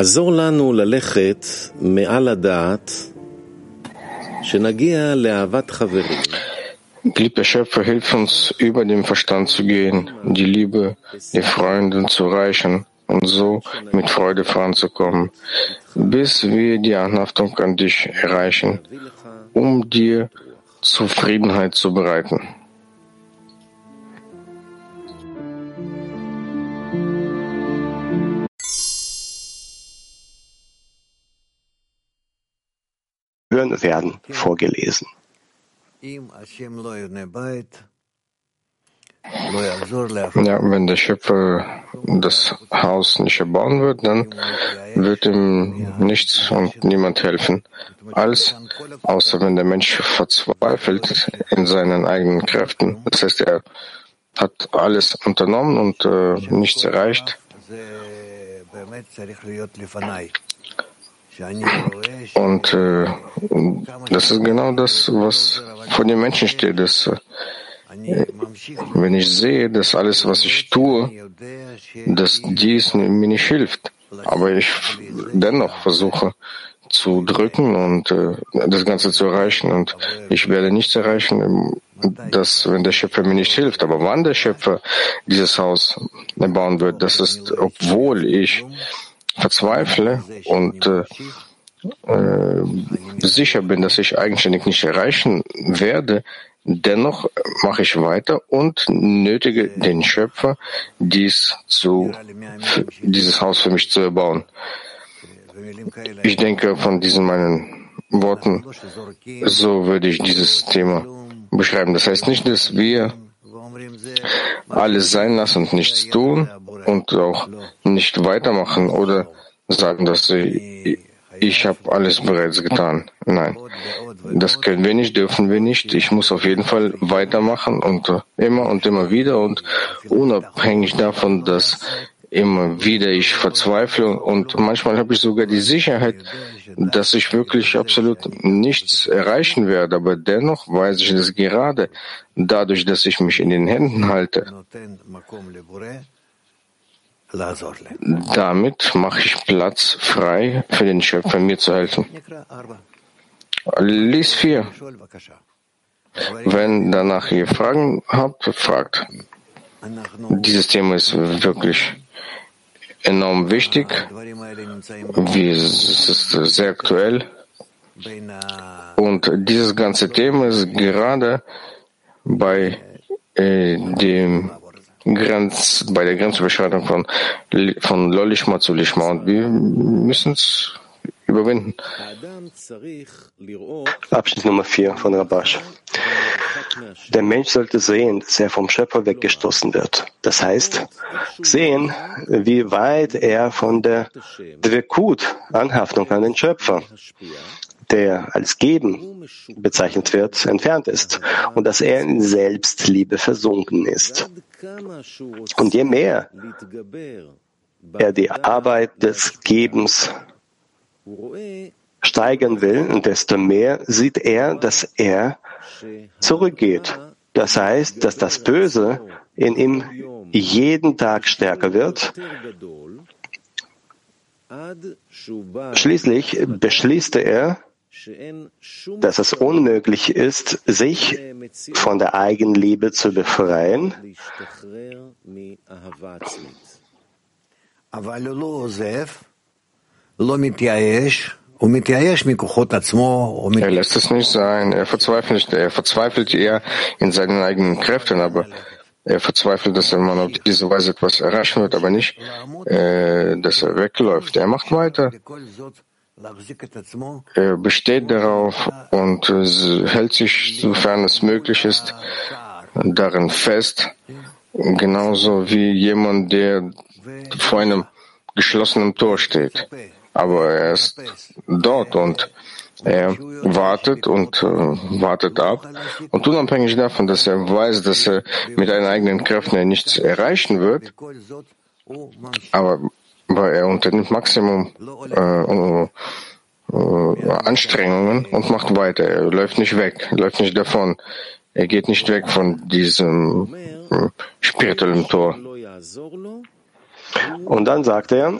בורא אהוב, עזור לנו ללכת מעל הדעת, שנגיע לאהבת חברים. Geliebter Schöpfer, hilf uns, über den Verstand zu gehen, die Liebe, die Freunde zu erreichen und so mit Freude voranzukommen, bis wir die Anhaftung an dich erreichen, um dir Zufriedenheit zu bereiten. Hören werden vorgelesen. Ja, wenn der Schöpfer das Haus nicht erbauen wird, dann wird ihm nichts und niemand helfen. Alles, außer wenn der Mensch verzweifelt in seinen eigenen Kräften. Das heißt, er hat alles unternommen und äh, nichts erreicht. Und äh, das ist genau das, was vor den Menschen steht. Dass, äh, wenn ich sehe, dass alles, was ich tue, dass dies mir nicht hilft, aber ich dennoch versuche zu drücken und äh, das Ganze zu erreichen und ich werde nichts erreichen, dass wenn der Schöpfer mir nicht hilft. Aber wann der Schöpfer dieses Haus bauen wird, das ist, obwohl ich verzweifle und äh, äh, sicher bin, dass ich eigenständig nicht erreichen werde, dennoch mache ich weiter und nötige den Schöpfer, dies zu, dieses Haus für mich zu erbauen. Ich denke, von diesen meinen Worten, so würde ich dieses Thema beschreiben. Das heißt nicht, dass wir alles sein lassen und nichts tun und auch nicht weitermachen oder sagen, dass ich, ich habe alles bereits getan. Nein, das können wir nicht, dürfen wir nicht. Ich muss auf jeden Fall weitermachen und immer und immer wieder und unabhängig davon, dass immer wieder ich verzweifle und manchmal habe ich sogar die Sicherheit, dass ich wirklich absolut nichts erreichen werde, aber dennoch weiß ich das gerade dadurch, dass ich mich in den Händen halte. Damit mache ich Platz frei für den Schöpfer, mir zu helfen. Lies 4. Wenn danach ihr Fragen habt, fragt. Dieses Thema ist wirklich enorm wichtig. Es ist sehr aktuell. Und dieses ganze Thema ist gerade bei äh, dem Grenz, bei der Grenzüberschreitung von, von Lolishma zu Lishma. Und wir müssen es überwinden. Abschnitt Nummer 4 von Rabash. Der Mensch sollte sehen, dass er vom Schöpfer weggestoßen wird. Das heißt, sehen, wie weit er von der Dvekut, Anhaftung an den Schöpfer, der als Geben bezeichnet wird, entfernt ist und dass er in Selbstliebe versunken ist. Und je mehr er die Arbeit des Gebens steigern will, desto mehr sieht er, dass er zurückgeht. Das heißt, dass das Böse in ihm jeden Tag stärker wird. Schließlich beschließt er, dass es unmöglich ist, sich von der Eigenliebe zu befreien. Er lässt es nicht sein, er verzweifelt nicht, er verzweifelt eher in seinen eigenen Kräften, aber er verzweifelt, dass er man auf diese Weise etwas erreichen wird, aber nicht, äh, dass er wegläuft. Er macht weiter. Er besteht darauf und hält sich, sofern es möglich ist, darin fest, genauso wie jemand, der vor einem geschlossenen Tor steht. Aber er ist dort und er wartet und äh, wartet ab. Und unabhängig davon, dass er weiß, dass er mit seinen eigenen Kräften nichts erreichen wird, aber weil er unternimmt Maximum äh, äh, Anstrengungen und macht weiter. Er läuft nicht weg, läuft nicht davon. Er geht nicht weg von diesem äh, spirituellen Tor. Und dann sagt er,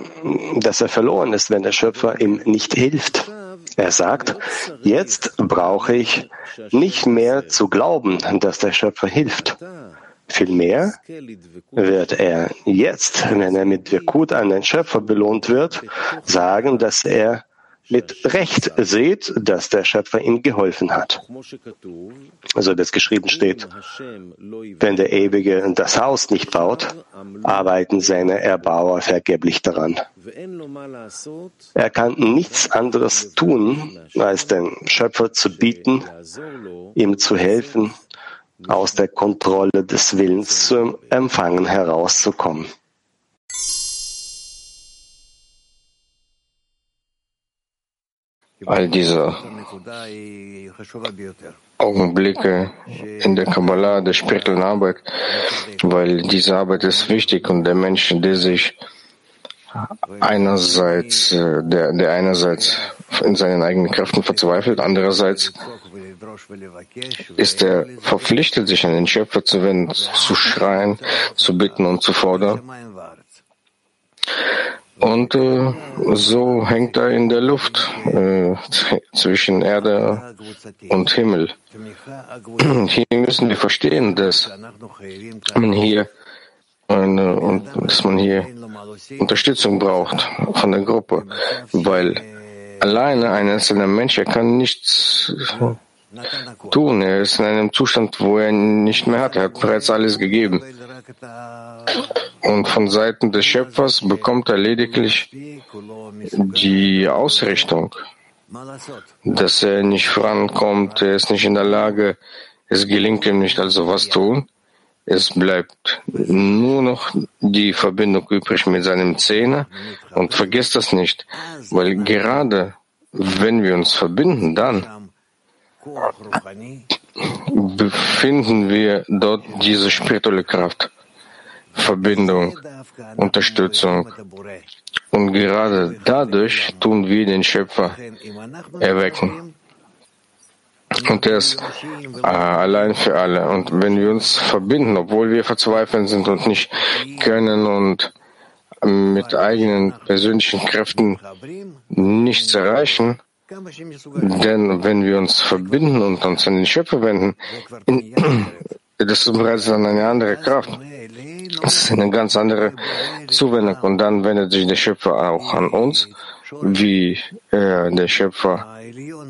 dass er verloren ist, wenn der Schöpfer ihm nicht hilft. Er sagt, jetzt brauche ich nicht mehr zu glauben, dass der Schöpfer hilft. Vielmehr wird er jetzt, wenn er mit Wirkut an den Schöpfer belohnt wird, sagen, dass er mit Recht sieht, dass der Schöpfer ihm geholfen hat. Also das geschrieben steht, wenn der Ewige das Haus nicht baut, arbeiten seine Erbauer vergeblich daran. Er kann nichts anderes tun, als dem Schöpfer zu bieten, ihm zu helfen, aus der Kontrolle des Willens zum Empfangen herauszukommen. All diese Augenblicke in der Kabbalah, der spirituellen Arbeit, weil diese Arbeit ist wichtig und der Mensch, der sich einerseits, äh, der, der einerseits in seinen eigenen Kräften verzweifelt, andererseits ist er verpflichtet, sich an den Schöpfer zu wenden, zu schreien, zu bitten und zu fordern. Und äh, so hängt er in der Luft äh, zwischen Erde und Himmel. Hier müssen wir verstehen, dass man hier eine, und dass man hier Unterstützung braucht von der Gruppe, weil alleine ein einzelner Mensch, er kann nichts tun. Er ist in einem Zustand, wo er nicht mehr hat. Er hat bereits alles gegeben. Und von Seiten des Schöpfers bekommt er lediglich die Ausrichtung, dass er nicht vorankommt, er ist nicht in der Lage, es gelingt ihm nicht, also was tun. Es bleibt nur noch die Verbindung übrig mit seinem Zehner und vergesst das nicht, weil gerade wenn wir uns verbinden, dann befinden wir dort diese spirituelle Kraft, Verbindung, Unterstützung. Und gerade dadurch tun wir den Schöpfer erwecken. Und er ist äh, allein für alle. Und wenn wir uns verbinden, obwohl wir verzweifelt sind und nicht können und mit eigenen persönlichen Kräften nichts erreichen, denn wenn wir uns verbinden und uns an den Schöpfer wenden, das ist bereits dann eine andere Kraft. Das ist eine ganz andere Zuwendung. Und dann wendet sich der Schöpfer auch an uns, wie äh, der Schöpfer,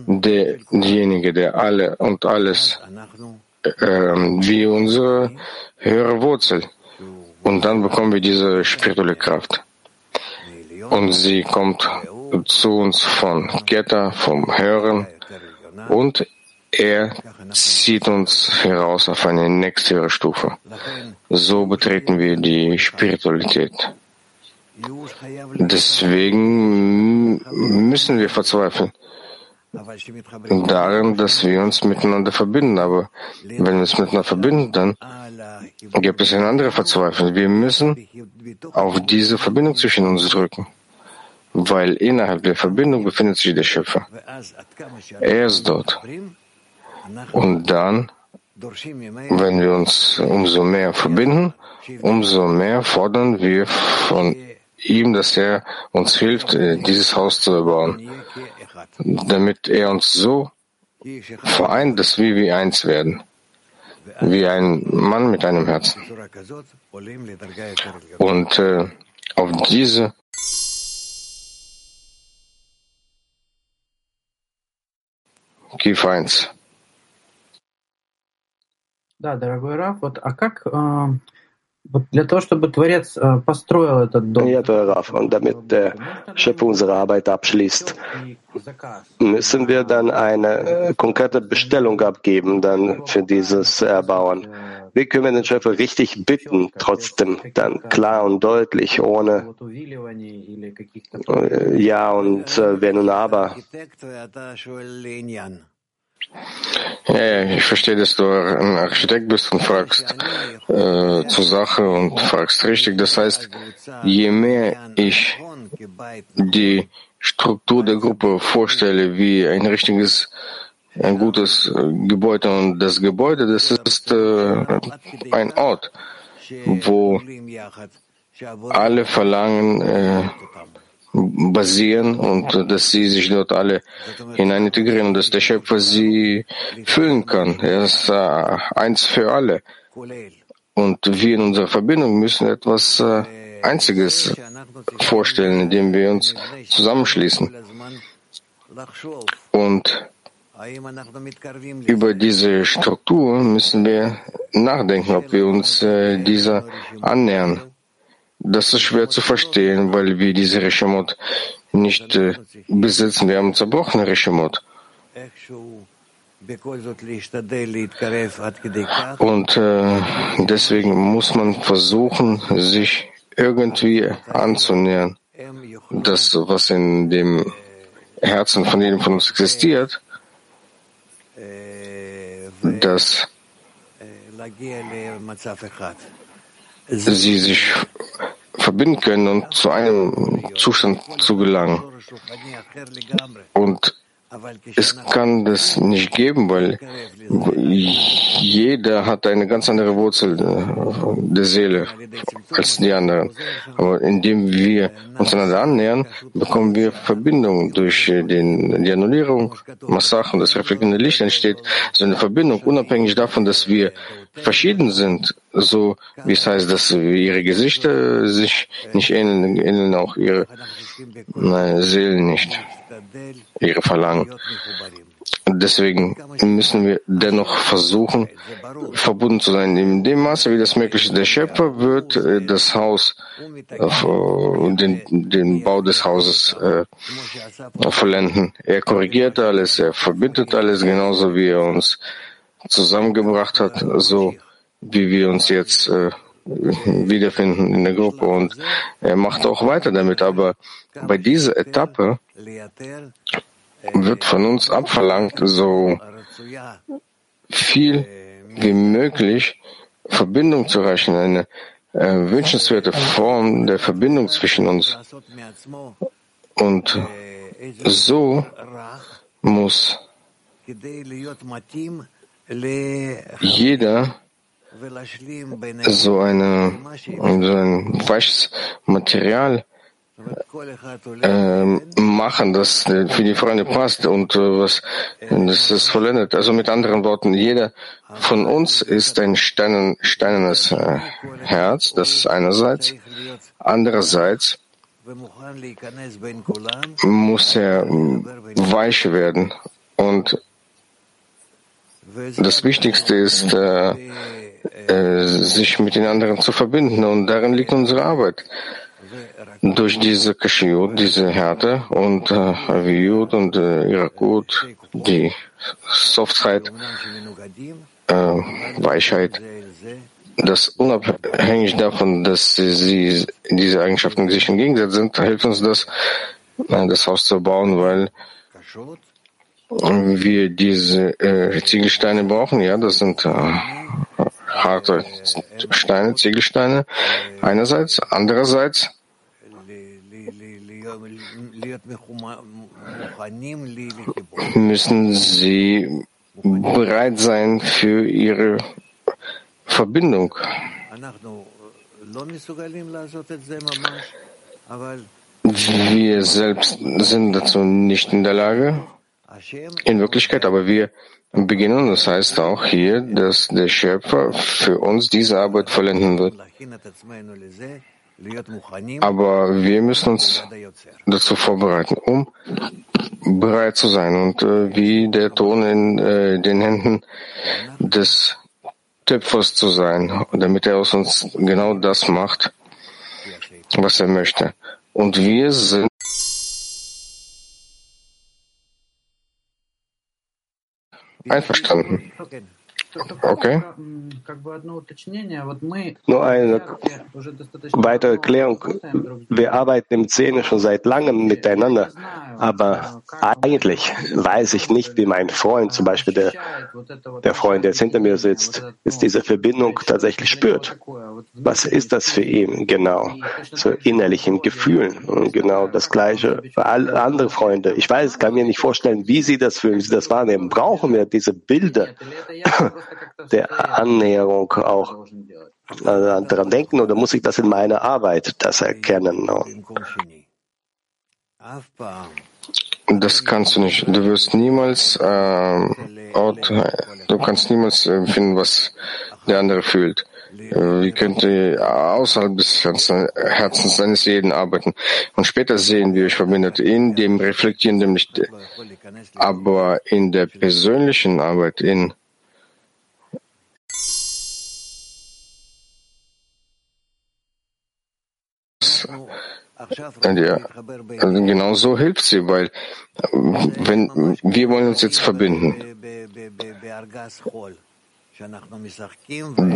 der, derjenige, der alle und alles, äh, wie unsere höhere Wurzel. Und dann bekommen wir diese spirituelle Kraft. Und sie kommt zu uns von Geta, vom Hören und er zieht uns heraus auf eine nächste Stufe. So betreten wir die Spiritualität. Deswegen müssen wir verzweifeln darin, dass wir uns miteinander verbinden. Aber wenn wir uns miteinander verbinden, dann gibt es eine andere Verzweiflung. Wir müssen auf diese Verbindung zwischen uns drücken weil innerhalb der Verbindung befindet sich der Schöpfer. Er ist dort. Und dann, wenn wir uns umso mehr verbinden, umso mehr fordern wir von ihm, dass er uns hilft, äh, dieses Haus zu erbauen, damit er uns so vereint, dass wir wie eins werden, wie ein Mann mit einem Herzen. Und äh, auf diese Киев 1. Да, дорогой Раф, вот, а как э, вот для того, чтобы Творец äh, построил этот дом? Ja, Раф, und damit der Schöpfer unsere Arbeit abschließt, müssen wir dann eine konkrete Bestellung abgeben dann für dieses Erbauen. Wie können wir den Schöpfer richtig bitten, trotzdem dann klar und deutlich, ohne Ja und äh, Wenn und Aber? Ja, ich verstehe, dass du ein Architekt bist und fragst äh, zur Sache und fragst richtig. Das heißt, je mehr ich die Struktur der Gruppe vorstelle, wie ein richtiges ein gutes Gebäude und das Gebäude, das ist äh, ein Ort, wo alle Verlangen äh, basieren und dass sie sich dort alle hinein integrieren und dass der Schöpfer sie füllen kann. Er ist äh, eins für alle. Und wir in unserer Verbindung müssen etwas äh, Einziges vorstellen, indem wir uns zusammenschließen. Und über diese Struktur müssen wir nachdenken, ob wir uns äh, dieser annähern. Das ist schwer zu verstehen, weil wir diese Reshemot nicht äh, besitzen. Wir haben zerbrochene Reshemot. Und äh, deswegen muss man versuchen, sich irgendwie anzunähern. Das, was in dem Herzen von jedem von uns existiert, dass sie sich verbinden können und zu einem Zustand zu gelangen. Und es kann das nicht geben, weil jeder hat eine ganz andere Wurzel äh, der Seele als die anderen. Aber indem wir uns einander annähern, bekommen wir Verbindung durch den, die Annullierung, Massach und das reflektierende Licht entsteht so eine Verbindung, unabhängig davon, dass wir verschieden sind, so wie es heißt, dass ihre Gesichter sich nicht ähneln, ähneln auch ihre nein, Seelen nicht ihre Verlangen. Deswegen müssen wir dennoch versuchen, verbunden zu sein. In dem Maße, wie das möglich ist. Der Schöpfer wird äh, das Haus, äh, den, den Bau des Hauses äh, vollenden. Er korrigiert alles, er verbindet alles, genauso wie er uns zusammengebracht hat, so wie wir uns jetzt äh, wiederfinden in der Gruppe. Und er macht auch weiter damit. Aber bei dieser Etappe wird von uns abverlangt, so viel wie möglich Verbindung zu erreichen, eine äh, wünschenswerte Form der Verbindung zwischen uns. Und so muss jeder so, eine, so ein weiches Material äh, machen, das für die Freunde passt und äh, was das ist vollendet. Also mit anderen Worten, jeder von uns ist ein steinen, steinernes äh, Herz, das ist einerseits. Andererseits muss er weich werden und das Wichtigste ist, äh, äh, sich mit den anderen zu verbinden. Und darin liegt unsere Arbeit. Durch diese Kashiut, diese Härte und äh, Aviut und äh, Irakut, die Softheit, äh, Weichheit, das unabhängig davon, dass sie, diese Eigenschaften sich im sind, hilft uns das, äh, das Haus zu bauen, weil wir diese äh, Ziegelsteine brauchen. Ja, das sind äh, harte Steine, Ziegelsteine einerseits, andererseits müssen sie bereit sein für ihre Verbindung. Wir selbst sind dazu nicht in der Lage, in Wirklichkeit, aber wir beginnen. Das heißt auch hier, dass der Schöpfer für uns diese Arbeit vollenden wird. Aber wir müssen uns dazu vorbereiten, um bereit zu sein. Und äh, wie der Ton in äh, den Händen des Töpfers zu sein, damit er aus uns genau das macht, was er möchte. Und wir sind Einverstanden. Okay. Nur eine weitere Erklärung. Wir arbeiten im Szene schon seit langem miteinander, aber eigentlich weiß ich nicht, wie mein Freund, zum Beispiel der, der Freund, der jetzt hinter mir sitzt, jetzt diese Verbindung tatsächlich spürt. Was ist das für ihn genau? So innerlichen Gefühlen. Und genau das Gleiche für alle andere Freunde. Ich weiß, kann mir nicht vorstellen, wie sie das fühlen, wie sie das wahrnehmen. Brauchen wir diese Bilder der Annäherung auch äh, daran denken oder muss ich das in meiner Arbeit das erkennen? Das kannst du nicht. Du wirst niemals äh, Ort, du kannst niemals äh, finden, was der andere fühlt. Äh, wie könnte außerhalb des Herzens seines jeden arbeiten und später sehen, wie euch verbindet, in dem reflektierenden nicht, aber in der persönlichen Arbeit, in ja, also genau so hilft sie, weil wenn wir wollen uns jetzt verbinden.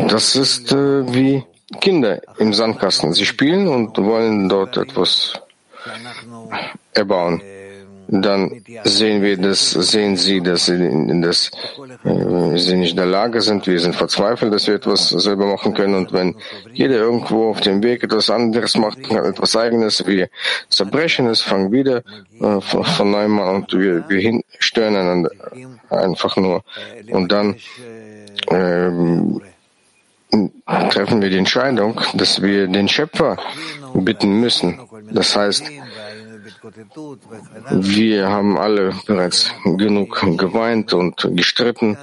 Das ist äh, wie Kinder im Sandkasten. Sie spielen und wollen dort etwas erbauen dann sehen wir das, sehen Sie, dass Sie, dass, äh, Sie nicht in der Lage sind, wir sind verzweifelt, dass wir etwas selber machen können. Und wenn jeder irgendwo auf dem Weg etwas anderes macht, etwas Eigenes, wir zerbrechen es, fangen wieder äh, von neuem an und wir, wir hin, stören einander einfach nur. Und dann ähm, treffen wir die Entscheidung, dass wir den Schöpfer bitten müssen. Das heißt, wir haben alle bereits genug geweint und gestritten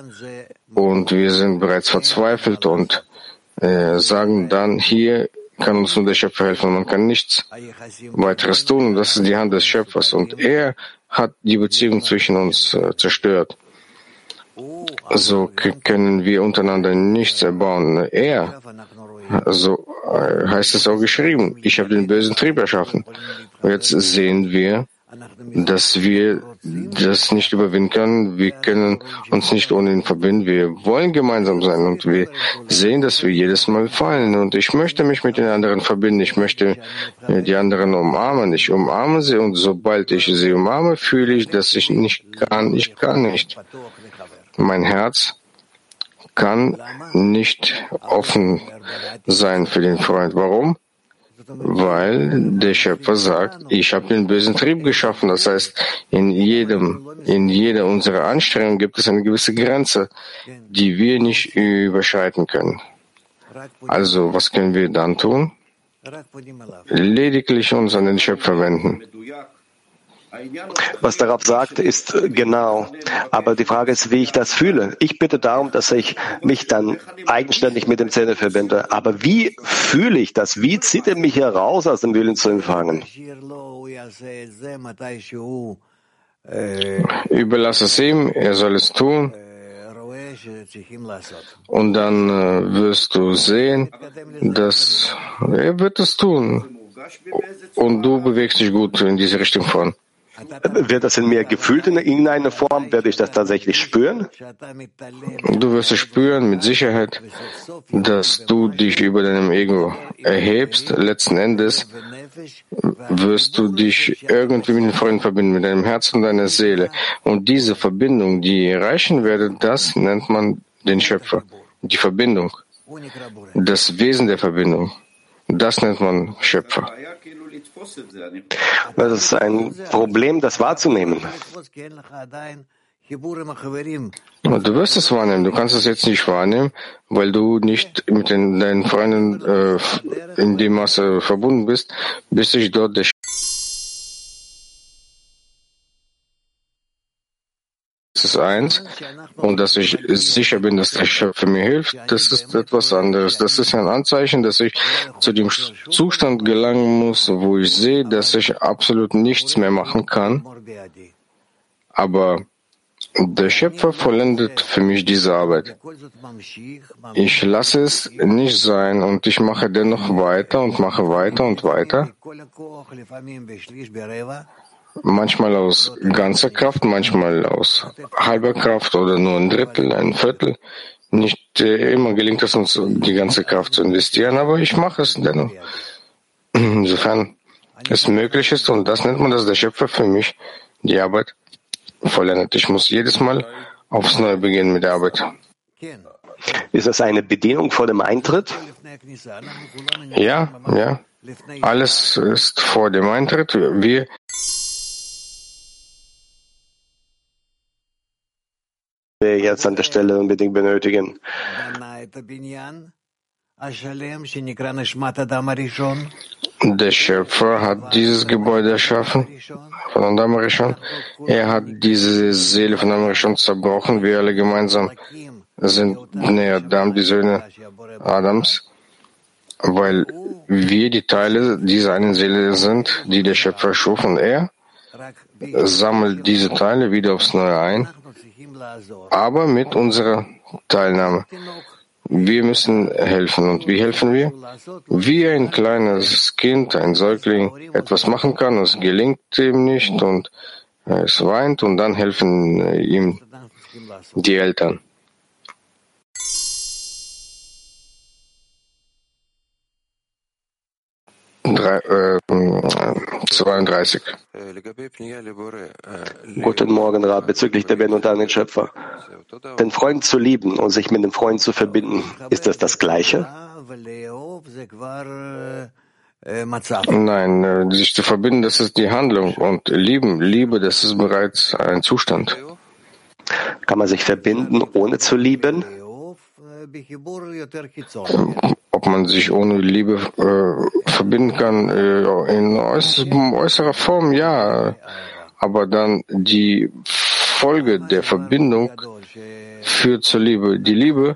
und wir sind bereits verzweifelt und äh, sagen dann, hier kann uns nur der Schöpfer helfen. Man kann nichts weiteres tun. Und das ist die Hand des Schöpfers. Und er hat die Beziehung zwischen uns äh, zerstört. So können wir untereinander nichts erbauen. Er, so äh, heißt es auch geschrieben, ich habe den bösen Trieb erschaffen. Jetzt sehen wir, dass wir das nicht überwinden können. Wir können uns nicht ohne ihn verbinden. Wir wollen gemeinsam sein und wir sehen, dass wir jedes Mal fallen. Und ich möchte mich mit den anderen verbinden. Ich möchte die anderen umarmen. Ich umarme sie und sobald ich sie umarme, fühle ich, dass ich nicht kann. Ich kann nicht. Mein Herz kann nicht offen sein für den Freund. Warum? Weil der Schöpfer sagt, ich habe den bösen Trieb geschaffen. Das heißt, in jedem, in jeder unserer Anstrengungen gibt es eine gewisse Grenze, die wir nicht überschreiten können. Also, was können wir dann tun? Lediglich uns an den Schöpfer wenden. Was darauf sagt, ist genau. Aber die Frage ist, wie ich das fühle. Ich bitte darum, dass ich mich dann eigenständig mit dem Zähne verbinde. Aber wie fühle ich das? Wie zieht er mich heraus aus dem Willen zu empfangen? Überlass es ihm, er soll es tun. Und dann äh, wirst du sehen, dass er wird es tun. Und du bewegst dich gut in diese Richtung vor. Wird das in mir gefühlt in irgendeiner Form? Werde ich das tatsächlich spüren? Du wirst es spüren mit Sicherheit, dass du dich über deinem Ego erhebst. Letzten Endes wirst du dich irgendwie mit den Freunden verbinden, mit deinem Herz und deiner Seele. Und diese Verbindung, die erreichen werdet, das nennt man den Schöpfer. Die Verbindung. Das Wesen der Verbindung. Das nennt man Schöpfer. Das ist ein Problem, das wahrzunehmen. Du wirst es wahrnehmen. Du kannst es jetzt nicht wahrnehmen, weil du nicht mit den, deinen Freunden äh, in dem Maße verbunden bist, bis sich dort der ist eins und dass ich sicher bin, dass der Schöpfer mir hilft, das ist etwas anderes. Das ist ein Anzeichen, dass ich zu dem Zustand gelangen muss, wo ich sehe, dass ich absolut nichts mehr machen kann. Aber der Schöpfer vollendet für mich diese Arbeit. Ich lasse es nicht sein und ich mache dennoch weiter und mache weiter und weiter manchmal aus ganzer Kraft, manchmal aus halber Kraft oder nur ein Drittel, ein Viertel. Nicht äh, immer gelingt es uns, die ganze Kraft zu investieren, aber ich mache es dennoch. Insofern es möglich ist, und das nennt man das der Schöpfer für mich, die Arbeit vollendet. Ich muss jedes Mal aufs Neue beginnen mit der Arbeit. Ist das eine Bedienung vor dem Eintritt? Ja, ja. Alles ist vor dem Eintritt. Wir wir jetzt an der Stelle unbedingt benötigen. Der Schöpfer hat dieses Gebäude erschaffen von Adam Rishon. Er hat diese Seele von Adam Rishon zerbrochen. Wir alle gemeinsam sind Bnei Adam, die Söhne Adams, weil wir die Teile dieser einen Seele sind, die der Schöpfer schuf. Und er sammelt diese Teile wieder aufs Neue ein, aber mit unserer Teilnahme. Wir müssen helfen. Und wie helfen wir? Wie ein kleines Kind, ein Säugling etwas machen kann, es gelingt ihm nicht und es weint und dann helfen ihm die Eltern. Drei, äh, 32. Guten Morgen, Rat, bezüglich der Ben und an den Schöpfer. Den Freund zu lieben und sich mit dem Freund zu verbinden, ist das das Gleiche? Nein, äh, sich zu verbinden, das ist die Handlung. Und lieben, Liebe, das ist bereits ein Zustand. Kann man sich verbinden, ohne zu lieben? Ob man sich ohne Liebe äh, verbinden kann, äh, in äuß äußerer Form, ja. Aber dann die Folge der Verbindung führt zur Liebe. Die Liebe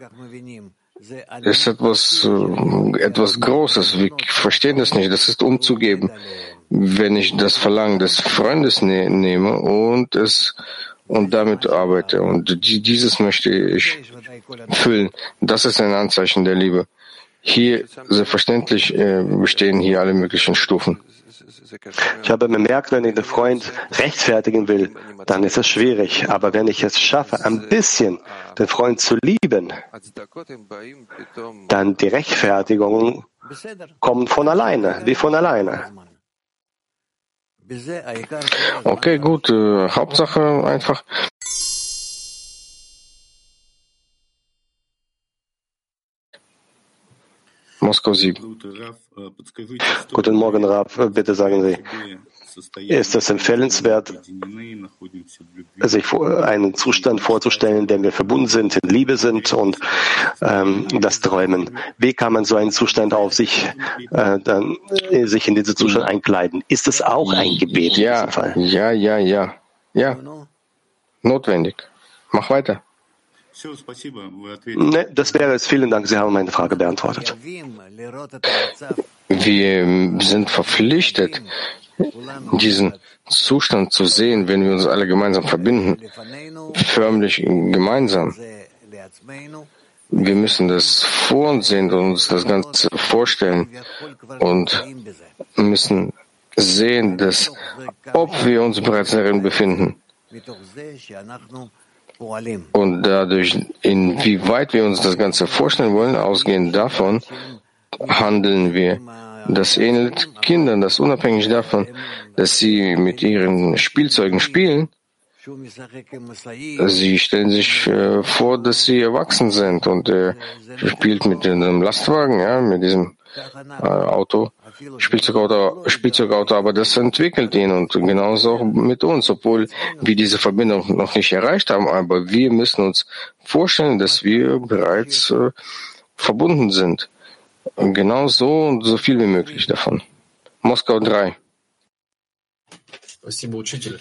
ist etwas, äh, etwas Großes. Wir verstehen das nicht. Das ist umzugeben. Wenn ich das Verlangen des Freundes ne nehme und es und damit arbeite. Und die, dieses möchte ich füllen. Das ist ein Anzeichen der Liebe. Hier, selbstverständlich, äh, bestehen hier alle möglichen Stufen. Ich habe bemerkt, wenn ich den Freund rechtfertigen will, dann ist es schwierig. Aber wenn ich es schaffe, ein bisschen den Freund zu lieben, dann die Rechtfertigung kommt von alleine, wie von alleine. Okay, gut. Äh, Hauptsache einfach. Moskau 7. Guten Morgen, Raf. Bitte sagen Sie, ist es empfehlenswert, sich einen Zustand vorzustellen, in dem wir verbunden sind, in Liebe sind und ähm, das Träumen? Wie kann man so einen Zustand auf sich, äh, dann, äh, sich in diesen Zustand einkleiden? Ist es auch ein Gebet ja, in diesem Fall? Ja, ja, ja. Ja. Notwendig. Mach weiter. Ne, das wäre es. Vielen Dank. Sie haben meine Frage beantwortet. Wir sind verpflichtet, diesen Zustand zu sehen, wenn wir uns alle gemeinsam verbinden, förmlich gemeinsam. Wir müssen das vor uns sehen und uns das Ganze vorstellen und müssen sehen, dass ob wir uns bereits darin befinden und dadurch, inwieweit wir uns das Ganze vorstellen wollen, ausgehend davon, handeln wir. Das ähnelt Kindern, das unabhängig davon, dass sie mit ihren Spielzeugen spielen, Sie stellen sich äh, vor, dass sie erwachsen sind und er äh, spielt mit einem Lastwagen, ja, mit diesem äh, Auto, Spielzeugauto, Spielzeugauto, aber das entwickelt ihn und genauso auch mit uns, obwohl wir diese Verbindung noch nicht erreicht haben, aber wir müssen uns vorstellen, dass wir bereits äh, verbunden sind. Und genau so und so viel wie möglich davon. Moskau 3. Спасибо, учитель.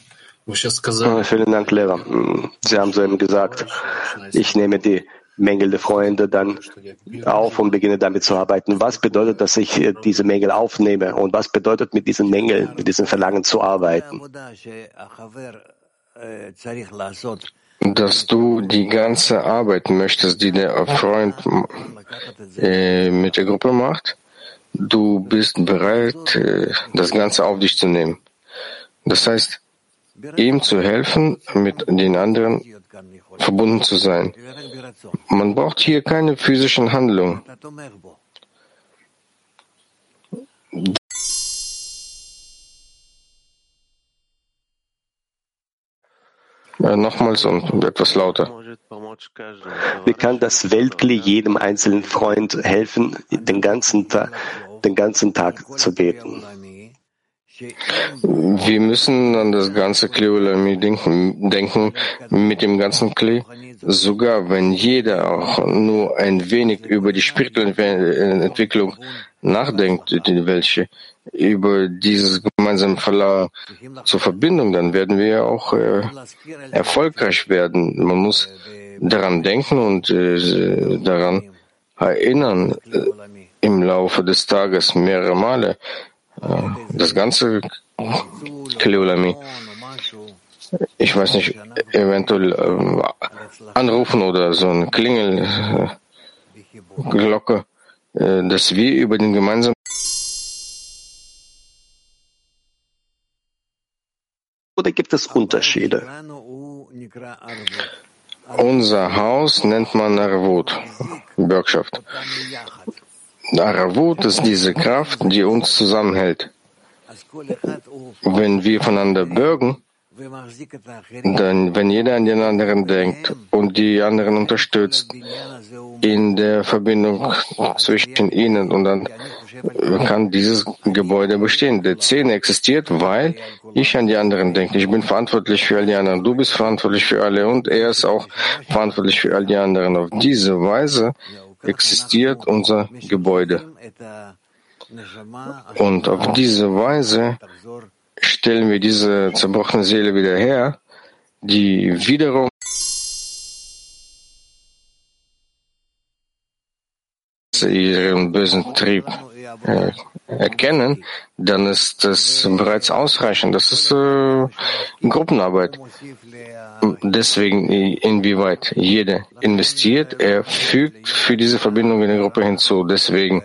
Vielen Dank, Lehrer. Sie haben so eben gesagt, ich nehme die Mängel der Freunde dann auf und beginne damit zu arbeiten. Was bedeutet, dass ich äh, diese Mängel aufnehme und was bedeutet mit diesen Mängeln, mit diesen Verlangen zu arbeiten? Dass du die ganze Arbeit möchtest, die der Freund äh, mit der Gruppe macht, du bist bereit, äh, das Ganze auf dich zu nehmen. Das heißt, ihm zu helfen, mit den anderen verbunden zu sein. Man braucht hier keine physischen Handlungen. Äh, nochmals und etwas lauter. Wie kann das Weltkli jedem einzelnen Freund helfen, den ganzen, Ta den ganzen Tag zu beten? Wir müssen an das ganze Kleolami denken, denken, mit dem ganzen Kli, sogar wenn jeder auch nur ein wenig über die spirituelle Entwicklung nachdenkt, welche über dieses gemeinsame Verlangen zur Verbindung, dann werden wir auch äh, erfolgreich werden. Man muss daran denken und äh, daran erinnern äh, im Laufe des Tages mehrere Male. Äh, das ganze Kleolami. Ich weiß nicht, eventuell äh, anrufen oder so eine Klingelglocke, äh, dass wir über den gemeinsamen Oder gibt es Unterschiede? Unser Haus nennt man Arvut, Bürgschaft. Arvut ist diese Kraft, die uns zusammenhält. Wenn wir voneinander bürgen, dann, wenn jeder an den anderen denkt und die anderen unterstützt in der Verbindung zwischen ihnen und dann kann dieses Gebäude bestehen. Der Zehn existiert, weil ich an die anderen denke. Ich bin verantwortlich für all die anderen. Du bist verantwortlich für alle und er ist auch verantwortlich für all die anderen. Auf diese Weise existiert unser Gebäude. Und auf diese Weise stellen wir diese zerbrochene Seele wieder her, die wiederum ihren bösen Trieb äh, erkennen, dann ist das bereits ausreichend. Das ist äh, Gruppenarbeit. Deswegen, inwieweit jeder investiert, er fügt für diese Verbindung in der Gruppe hinzu. Deswegen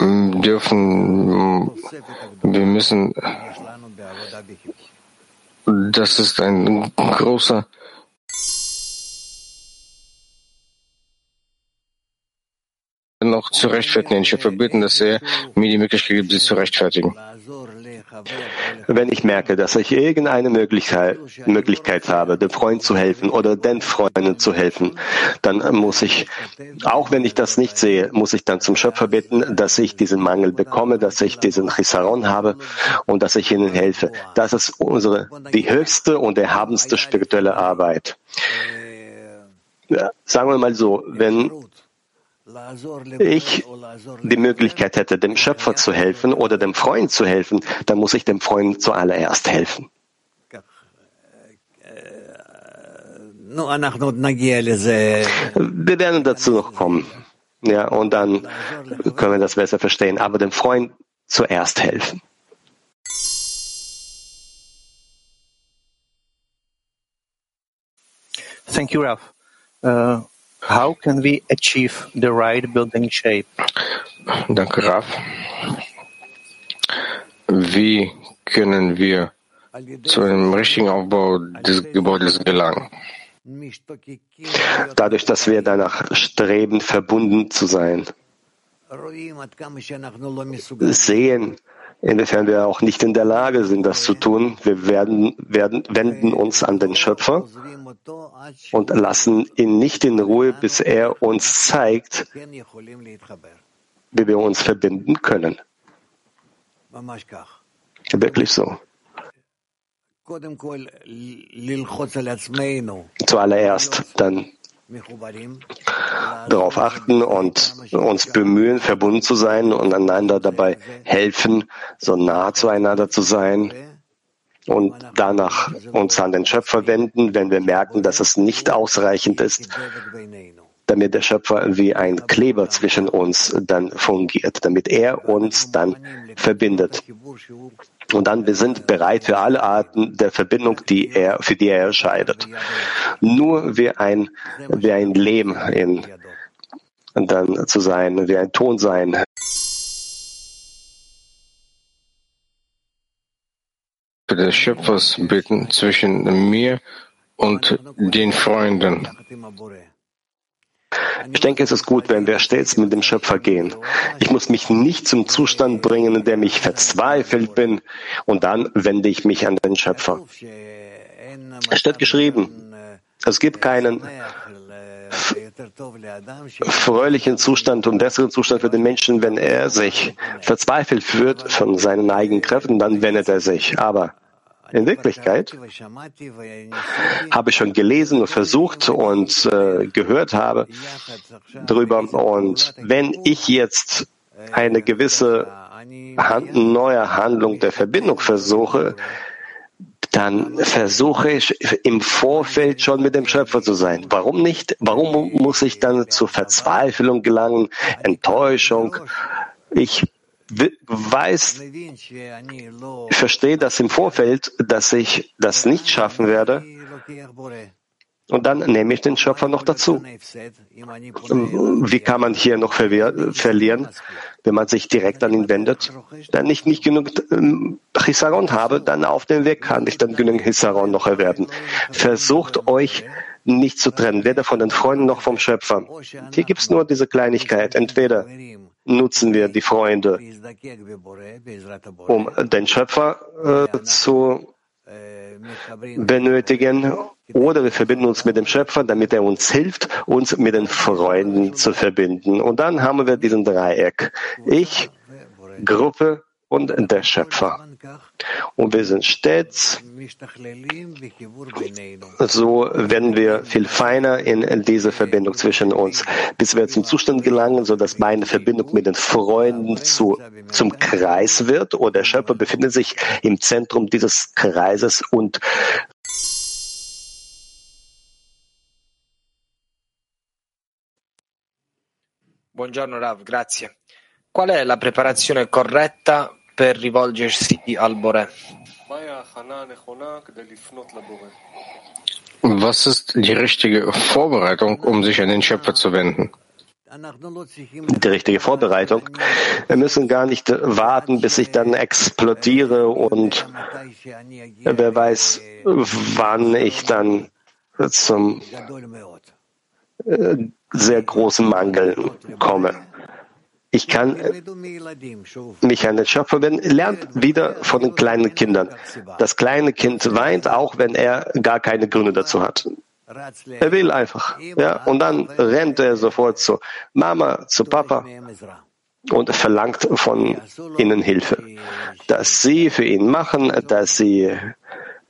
dürfen, wir müssen, das ist ein großer noch zu rechtfertigen. Ich habe bitten, dass er mir die Möglichkeit gibt, sie zu rechtfertigen. Wenn ich merke, dass ich irgendeine Möglichkeit, Möglichkeit habe, dem Freund zu helfen oder den Freunden zu helfen, dann muss ich, auch wenn ich das nicht sehe, muss ich dann zum Schöpfer bitten, dass ich diesen Mangel bekomme, dass ich diesen Chisaron habe und dass ich ihnen helfe. Das ist unsere, die höchste und erhabenste spirituelle Arbeit. Ja, sagen wir mal so, wenn ich die Möglichkeit hätte, dem Schöpfer zu helfen oder dem Freund zu helfen, dann muss ich dem Freund zuallererst helfen. Wir werden dazu noch kommen. Ja, und dann können wir das besser verstehen. Aber dem Freund zuerst helfen. Thank you, Ralph. Uh, How can we achieve the right building shape? Danke, Raf. Wie können wir zu einem richtigen Aufbau des Gebäudes gelangen? Dadurch, dass wir danach streben, verbunden zu sein. Sehen, inwiefern wir auch nicht in der Lage sind, das zu tun. Wir werden, werden, wenden uns an den Schöpfer und lassen ihn nicht in Ruhe, bis er uns zeigt, wie wir uns verbinden können. Wirklich so. Zuallererst dann darauf achten und uns bemühen, verbunden zu sein und einander dabei helfen, so nah zueinander zu sein und danach uns an den Schöpfer wenden, wenn wir merken, dass es nicht ausreichend ist, damit der Schöpfer wie ein Kleber zwischen uns dann fungiert, damit er uns dann verbindet. Und dann, wir sind bereit für alle Arten der Verbindung, die er, für die er erscheidet. Nur wie ein, wie ein Lehm in, dann zu sein, wie ein Ton sein, des Schöpfers bitten zwischen mir und den Freunden. Ich denke, es ist gut, wenn wir stets mit dem Schöpfer gehen. Ich muss mich nicht zum Zustand bringen, in dem ich verzweifelt bin, und dann wende ich mich an den Schöpfer. Es steht geschrieben, es gibt keinen fröhlichen Zustand und besseren Zustand für den Menschen, wenn er sich verzweifelt fühlt von seinen eigenen Kräften, dann wendet er sich. Aber in Wirklichkeit habe ich schon gelesen und versucht und äh, gehört habe darüber. Und wenn ich jetzt eine gewisse Hand, neue Handlung der Verbindung versuche, dann versuche ich im Vorfeld schon mit dem Schöpfer zu sein. Warum nicht? Warum muss ich dann zur Verzweiflung gelangen, Enttäuschung? Ich weiß, ich verstehe das im Vorfeld, dass ich das nicht schaffen werde. Und dann nehme ich den Schöpfer noch dazu. Wie kann man hier noch verlieren, wenn man sich direkt an ihn wendet? Wenn ich nicht genug ähm, Chisaron habe, dann auf dem Weg kann ich dann genügend Chisaron noch erwerben. Versucht euch nicht zu trennen, weder von den Freunden noch vom Schöpfer. Hier gibt es nur diese Kleinigkeit. Entweder nutzen wir die Freunde, um den Schöpfer äh, zu benötigen, oder wir verbinden uns mit dem Schöpfer, damit er uns hilft, uns mit den Freunden zu verbinden. Und dann haben wir diesen Dreieck. Ich, Gruppe und der Schöpfer. Und wir sind stets, so werden wir viel feiner in diese Verbindung zwischen uns, bis wir zum Zustand gelangen, so dass meine Verbindung mit den Freunden zu, zum Kreis wird und der Schöpfer befindet sich im Zentrum dieses Kreises und Buongiorno Rav, grazie. Qual è la preparazione corretta per rivolgersi al Bore? Was ist die richtige Vorbereitung, um sich an den Schöpfer zu wenden? Die richtige Vorbereitung. Wir müssen gar nicht warten, bis ich dann explodiere und wer weiß, wann ich dann zum äh, sehr großen Mangel komme. Ich kann mich an den Schöpfer wenden. Lernt wieder von den kleinen Kindern. Das kleine Kind weint, auch wenn er gar keine Gründe dazu hat. Er will einfach. Ja, und dann rennt er sofort zu Mama, zu Papa und verlangt von ihnen Hilfe. Dass sie für ihn machen, dass sie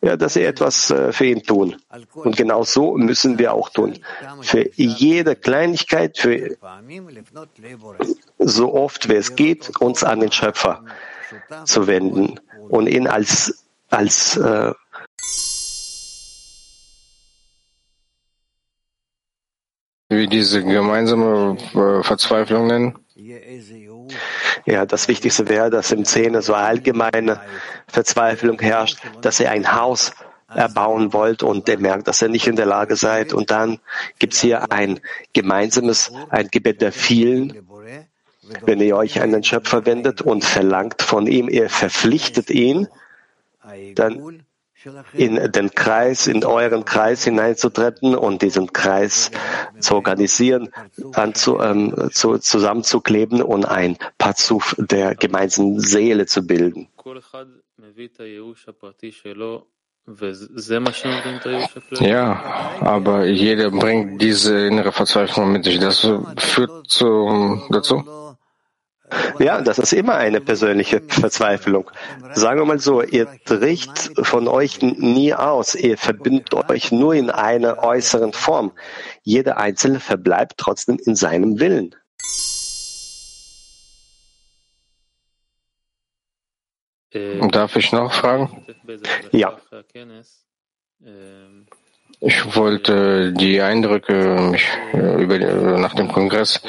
ja, dass sie etwas äh, für ihn tun. Und genau so müssen wir auch tun. Für jede Kleinigkeit, für so oft wie es geht, uns an den Schöpfer zu wenden und ihn als, als äh, wie diese gemeinsame äh, Verzweiflung nennen? Ja, das Wichtigste wäre, dass im Zehner so allgemeine Verzweiflung herrscht, dass ihr ein Haus erbauen wollt und ihr merkt, dass ihr nicht in der Lage seid. Und dann gibt es hier ein gemeinsames, ein Gebet der vielen. Wenn ihr euch an den Schöpfer wendet und verlangt von ihm, ihr verpflichtet ihn, dann in den Kreis, in euren Kreis hineinzutreten und diesen Kreis zu organisieren, dann zu, ähm, zu, zusammenzukleben und ein Pazuf der gemeinsamen Seele zu bilden. Ja, aber jeder bringt diese innere Verzweiflung mit sich. Das führt zu, dazu? Ja, das ist immer eine persönliche Verzweiflung. Sagen wir mal so, ihr tricht von euch nie aus, ihr verbindet euch nur in einer äußeren Form. Jeder Einzelne verbleibt trotzdem in seinem Willen. Darf ich noch fragen? Ja. Ich wollte die Eindrücke mich, über, nach dem Kongress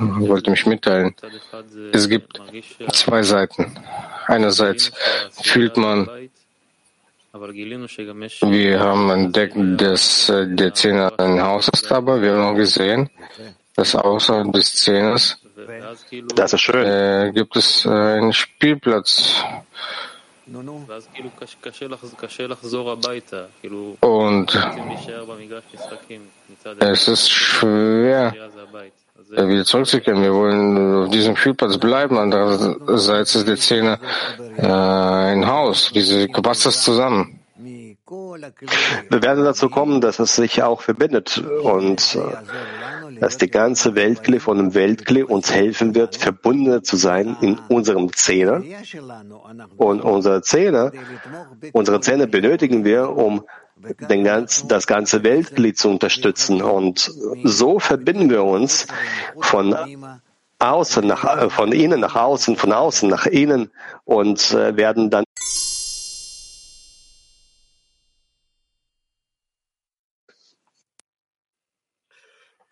wollte mich mitteilen. Es gibt zwei Seiten. Einerseits fühlt man, wir haben entdeckt, dass der Zehner ein Haus ist, aber wir haben auch gesehen, dass außer des Zehners das ist schön. Äh, gibt es einen Spielplatz Und es ist schwer, wieder zurückzukehren. Wir wollen auf diesem Spielplatz bleiben. Andererseits ist der Zehner äh, ein Haus. Wie passt das zusammen? Wir werden dazu kommen, dass es sich auch verbindet und äh, dass die ganze Weltkli von dem Weltkli uns helfen wird, verbunden zu sein in unserem Zehner. Und unsere Zehner, unsere Zähne benötigen wir, um den ganz, das ganze Weltglied zu unterstützen. Und so verbinden wir uns von außen nach, von innen nach außen, von außen nach innen und äh, werden dann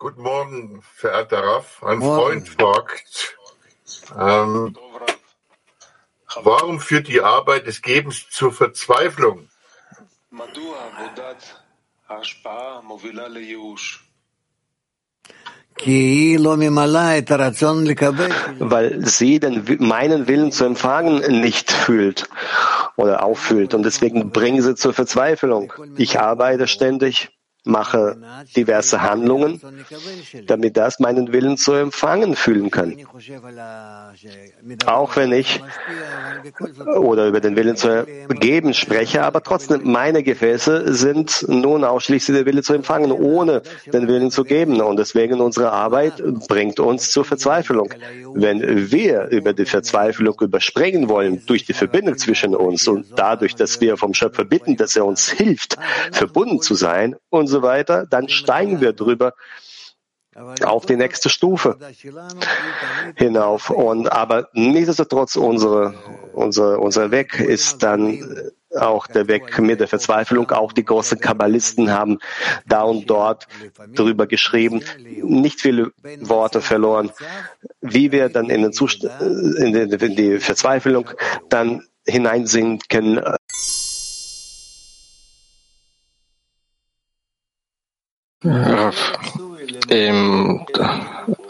Guten Morgen, verehrter Raff. Ein Freund fragt, ähm, warum führt die Arbeit des Gebens zur Verzweiflung? Weil sie den, meinen Willen zu empfangen nicht fühlt oder auffühlt. Und deswegen bringen sie zur Verzweiflung. Ich arbeite ständig mache diverse Handlungen, damit das meinen Willen zu empfangen fühlen kann. Auch wenn ich oder über den Willen zu geben spreche, aber trotzdem meine Gefäße sind nun ausschließlich der Wille zu empfangen, ohne den Willen zu geben. Und deswegen unsere Arbeit bringt uns zur Verzweiflung. Wenn wir über die Verzweiflung überspringen wollen, durch die Verbindung zwischen uns und dadurch, dass wir vom Schöpfer bitten, dass er uns hilft, verbunden zu sein, und so weiter, dann steigen wir drüber auf die nächste Stufe hinauf. Und aber nichtsdestotrotz unsere, unsere, unser Weg ist dann auch der Weg mit der Verzweiflung. Auch die großen Kabbalisten haben. da und dort drüber geschrieben, nicht viele Worte verloren, wie wir dann in, den Zustand, in, die, in die Verzweiflung dann hineinsinken. In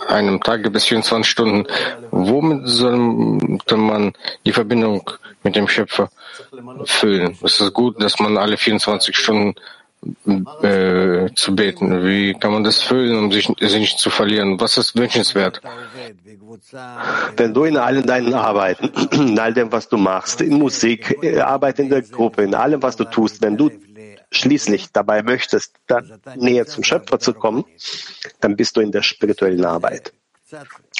einem Tag gibt es 24 Stunden. Womit sollte man die Verbindung mit dem Schöpfer füllen? Es ist gut, dass man alle 24 Stunden äh, zu beten. Wie kann man das füllen, um sich, sich nicht zu verlieren? Was ist wünschenswert? Wenn du in allen deinen Arbeiten, in all dem, was du machst, in Musik, Arbeit in der Gruppe, in allem, was du tust, wenn du schließlich dabei möchtest, näher zum Schöpfer zu kommen, dann bist du in der spirituellen Arbeit.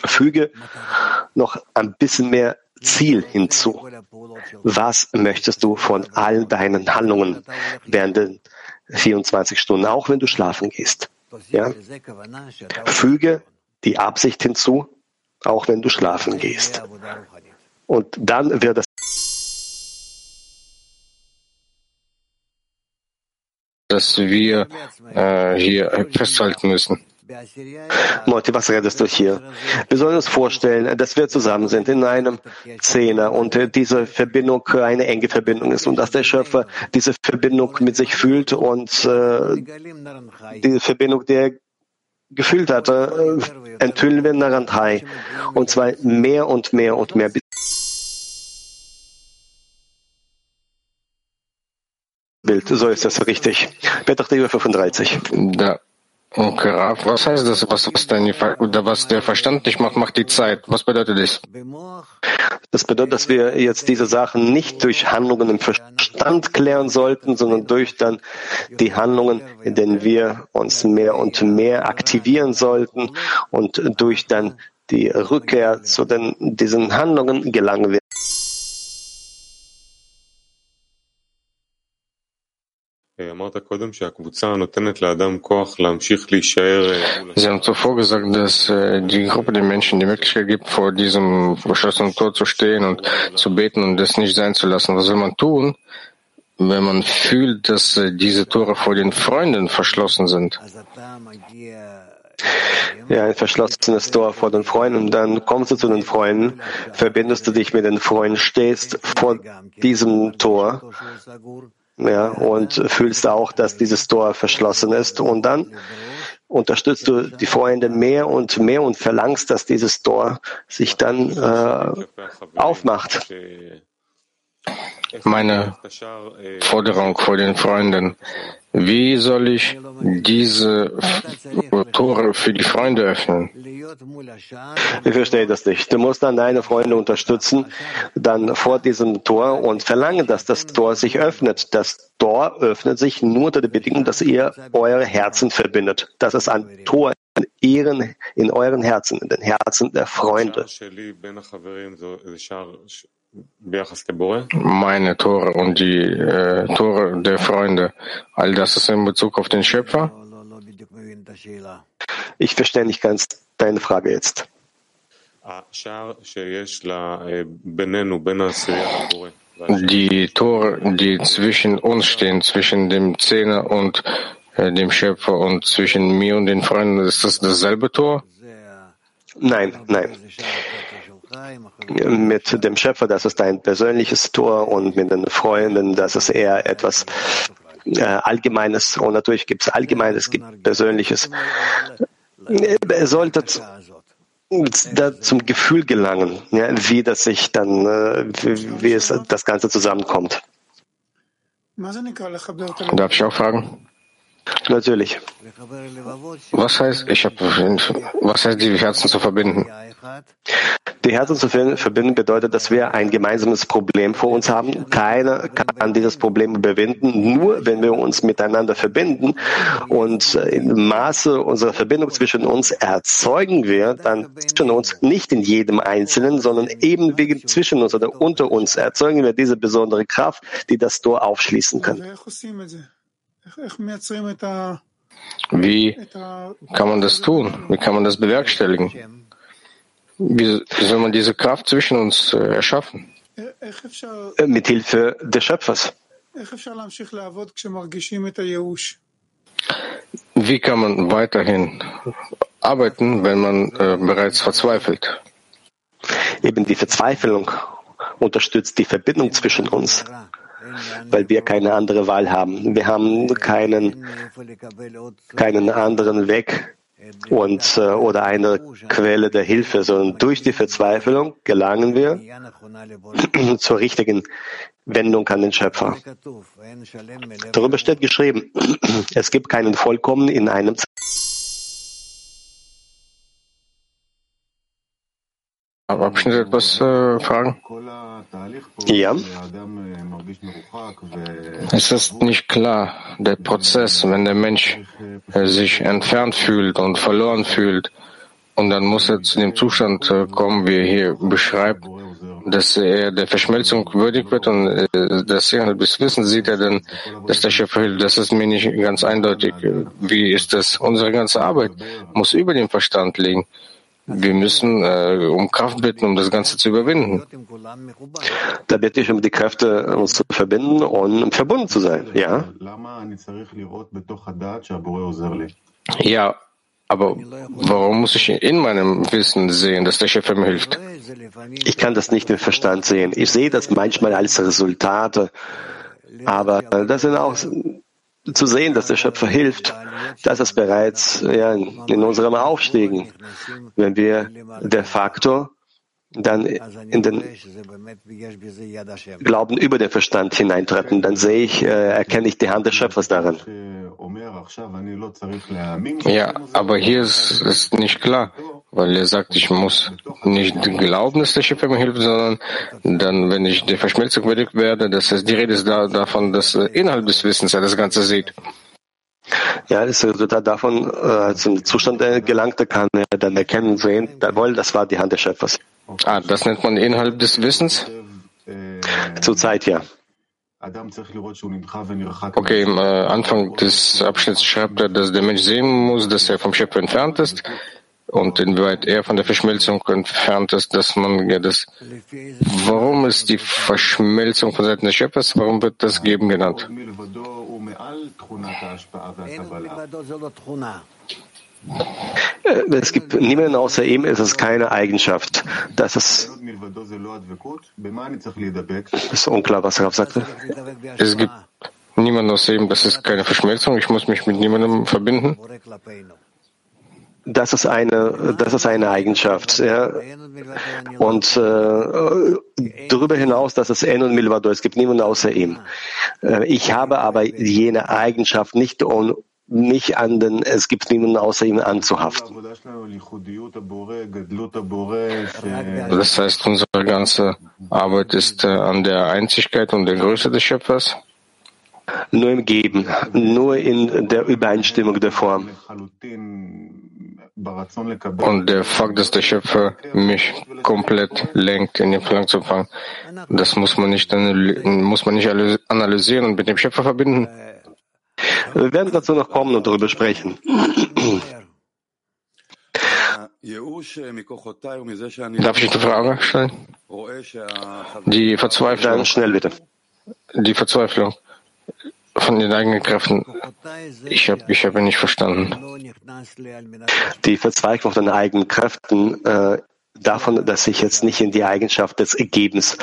Füge noch ein bisschen mehr Ziel hinzu. Was möchtest du von all deinen Handlungen während den 24 Stunden, auch wenn du schlafen gehst? Ja? Füge die Absicht hinzu, auch wenn du schlafen gehst. Und dann wird das dass wir äh, hier festhalten müssen. Moti, was redest du hier? Wir sollen uns vorstellen, dass wir zusammen sind in einem Zehner und diese Verbindung eine enge Verbindung ist und dass der Schöpfer diese Verbindung mit sich fühlt und äh, diese Verbindung, die er gefühlt hatte, äh, enthüllen wir Narandhai und zwar mehr und mehr und mehr Bild. So ist das richtig. Petach 35. Da. Okay, was heißt das, was, was, dein, was der Verstand nicht macht, macht die Zeit? Was bedeutet das? Das bedeutet, dass wir jetzt diese Sachen nicht durch Handlungen im Verstand klären sollten, sondern durch dann die Handlungen, in denen wir uns mehr und mehr aktivieren sollten und durch dann die Rückkehr zu den, diesen Handlungen gelangen wir. Sie haben zuvor gesagt, dass äh, die Gruppe der Menschen die Möglichkeit gibt, vor diesem verschlossenen Tor zu stehen und zu beten und das nicht sein zu lassen. Was soll man tun, wenn man fühlt, dass äh, diese Tore vor den Freunden verschlossen sind? Ja, ein verschlossenes Tor vor den Freunden. Dann kommst du zu den Freunden, verbindest du dich mit den Freunden, stehst vor diesem Tor ja, und fühlst auch, dass dieses Tor verschlossen ist. Und dann unterstützt du die Freunde mehr und mehr und verlangst, dass dieses Tor sich dann äh, aufmacht. Meine Forderung vor den Freunden. Wie soll ich diese Tore für die Freunde öffnen? Ich verstehe das nicht. Du musst dann deine Freunde unterstützen, dann vor diesem Tor und verlangen, dass das Tor sich öffnet. Das Tor öffnet sich nur unter der Bedingung, dass ihr eure Herzen verbindet. Das ist ein Tor in, ihren, in euren Herzen, in den Herzen der Freunde. Meine Tore und die äh, Tore der Freunde, all das ist in Bezug auf den Schöpfer? Ich verstehe nicht ganz deine Frage jetzt. Die Tore, die zwischen uns stehen, zwischen dem Zehner und äh, dem Schöpfer und zwischen mir und den Freunden, ist das dasselbe Tor? Nein, nein. Mit dem Schöpfer, das ist ein persönliches Tor und mit den Freunden, das ist eher etwas äh, Allgemeines. Und natürlich gibt es Allgemeines, es gibt Persönliches. Ihr solltet da zum Gefühl gelangen, ja, wie das sich dann, äh, wie, wie es das Ganze zusammenkommt. Darf ich auch fragen? Natürlich. Was heißt, ich habe, was heißt, die Herzen zu verbinden? Die Herzen zu verbinden bedeutet, dass wir ein gemeinsames Problem vor uns haben. Keiner kann dieses Problem überwinden, nur wenn wir uns miteinander verbinden. Und im Maße unserer Verbindung zwischen uns erzeugen wir dann zwischen uns, nicht in jedem Einzelnen, sondern eben wegen zwischen uns oder unter uns erzeugen wir diese besondere Kraft, die das Tor aufschließen kann. Wie kann man das tun? Wie kann man das bewerkstelligen? Wie soll man diese Kraft zwischen uns erschaffen? Mit Hilfe des Schöpfers. Wie kann man weiterhin arbeiten, wenn man äh, bereits verzweifelt? Eben die Verzweiflung unterstützt die Verbindung zwischen uns weil wir keine andere Wahl haben. Wir haben keinen, keinen anderen Weg und, äh, oder eine Quelle der Hilfe, sondern durch die Verzweiflung gelangen wir zur richtigen Wendung an den Schöpfer. Darüber steht geschrieben, es gibt keinen Vollkommen in einem Darf ich etwas äh, fragen? Ja. Es ist nicht klar, der Prozess, wenn der Mensch äh, sich entfernt fühlt und verloren fühlt, und dann muss er zu dem Zustand äh, kommen, wie er hier beschreibt, dass er der Verschmelzung würdig wird und äh, das bis Wissen sieht er dann, dass der Schöpfer hilft. Das ist mir nicht ganz eindeutig. Wie ist das? Unsere ganze Arbeit muss über den Verstand liegen. Wir müssen äh, um Kraft bitten, um das Ganze zu überwinden. Da bitte ich um die Kräfte, uns zu verbinden und verbunden zu sein. Ja. Ja, aber warum muss ich in meinem Wissen sehen, dass der Schöpfer mir hilft? Ich kann das nicht im Verstand sehen. Ich sehe das manchmal als Resultate, aber das sind auch zu sehen, dass der Schöpfer hilft, das ist bereits ja, in unserem Aufstiegen. Wenn wir de facto dann in den Glauben über den Verstand hineintreten, dann sehe ich, äh, erkenne ich die Hand des Schöpfers darin. Ja, aber hier ist es nicht klar, weil er sagt, ich muss nicht glauben, dass der Schöpfer mir hilft, sondern dann, wenn ich der Verschmelzung würdig werde, das heißt, die Rede ist da, davon, dass innerhalb des Wissens er das Ganze sieht. Ja, das Resultat davon, äh, zum Zustand gelangt, kann er dann erkennen und sehen, jawohl, das war die Hand des Schöpfers. Ah, das nennt man innerhalb des Wissens? Zurzeit ja. Okay, im äh, Anfang des Abschnitts schreibt er, dass der Mensch sehen muss, dass er vom Schöpfer entfernt ist und inwieweit er von der Verschmelzung entfernt ist, dass man ja das. Warum ist die Verschmelzung von Seiten des Schöpfers, warum wird das Geben genannt? Es gibt niemanden außer ihm, es ist keine Eigenschaft. Das ist, ist unklar, was Rav sagte. Es gibt niemanden außer ihm, das ist keine Verschmelzung, ich muss mich mit niemandem verbinden. Das ist eine, das ist eine Eigenschaft. Ja. Und äh, darüber hinaus, dass es En und Milvado, es gibt niemanden außer ihm. Äh, ich habe aber jene Eigenschaft nicht, um mich an den, es gibt niemanden außer ihm anzuhaften. Das heißt, unsere ganze Arbeit ist äh, an der Einzigkeit und der Größe des Schöpfers? Nur im Geben, nur in der Übereinstimmung der Form. Und der Fakt, dass der Schöpfer mich komplett lenkt, in den Verlangen zu fangen, das muss man nicht, muss man nicht analysieren und mit dem Schöpfer verbinden. Wir werden dazu noch kommen und darüber sprechen. Darf ich eine Frage stellen? Die Verzweiflung. schnell bitte. Die Verzweiflung von den eigenen Kräften. Ich habe ich hab ihn nicht verstanden. Die Verzweiflung von den eigenen Kräften äh, davon, dass ich jetzt nicht in die Eigenschaft des Ergebens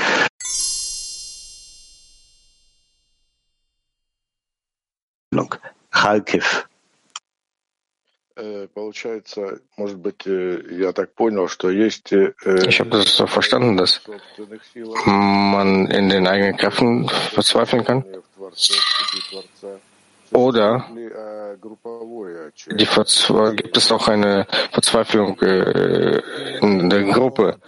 Kharkiv. Ich habe das so verstanden, dass man in den eigenen Kräften verzweifeln kann. Oder die gibt es auch eine Verzweiflung äh, in der Gruppe?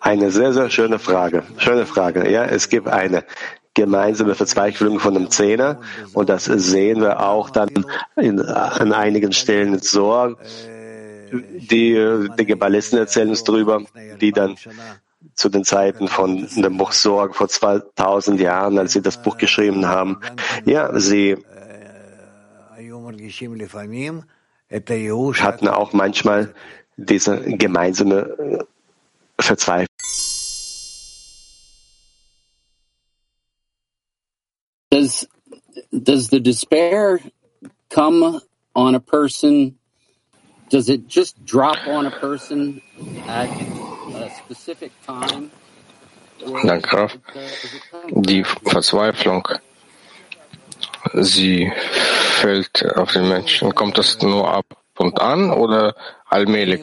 Eine sehr, sehr schöne Frage. Schöne Frage. Ja, es gibt eine gemeinsame Verzweiflung von einem Zehner und das sehen wir auch dann in, an einigen Stellen in Sorg. Die, die Geballisten erzählen uns darüber, die dann zu den Zeiten von dem Buch Sorg vor 2000 Jahren, als sie das Buch geschrieben haben. Ja, sie hatten auch manchmal diese gemeinsame Verzweiflung. Does does the despair come on a person? Does it just drop on a person at a specific time? Danke, uh, Die Verzweiflung, sie fällt auf den Menschen. Kommt das nur ab und an oder allmählich?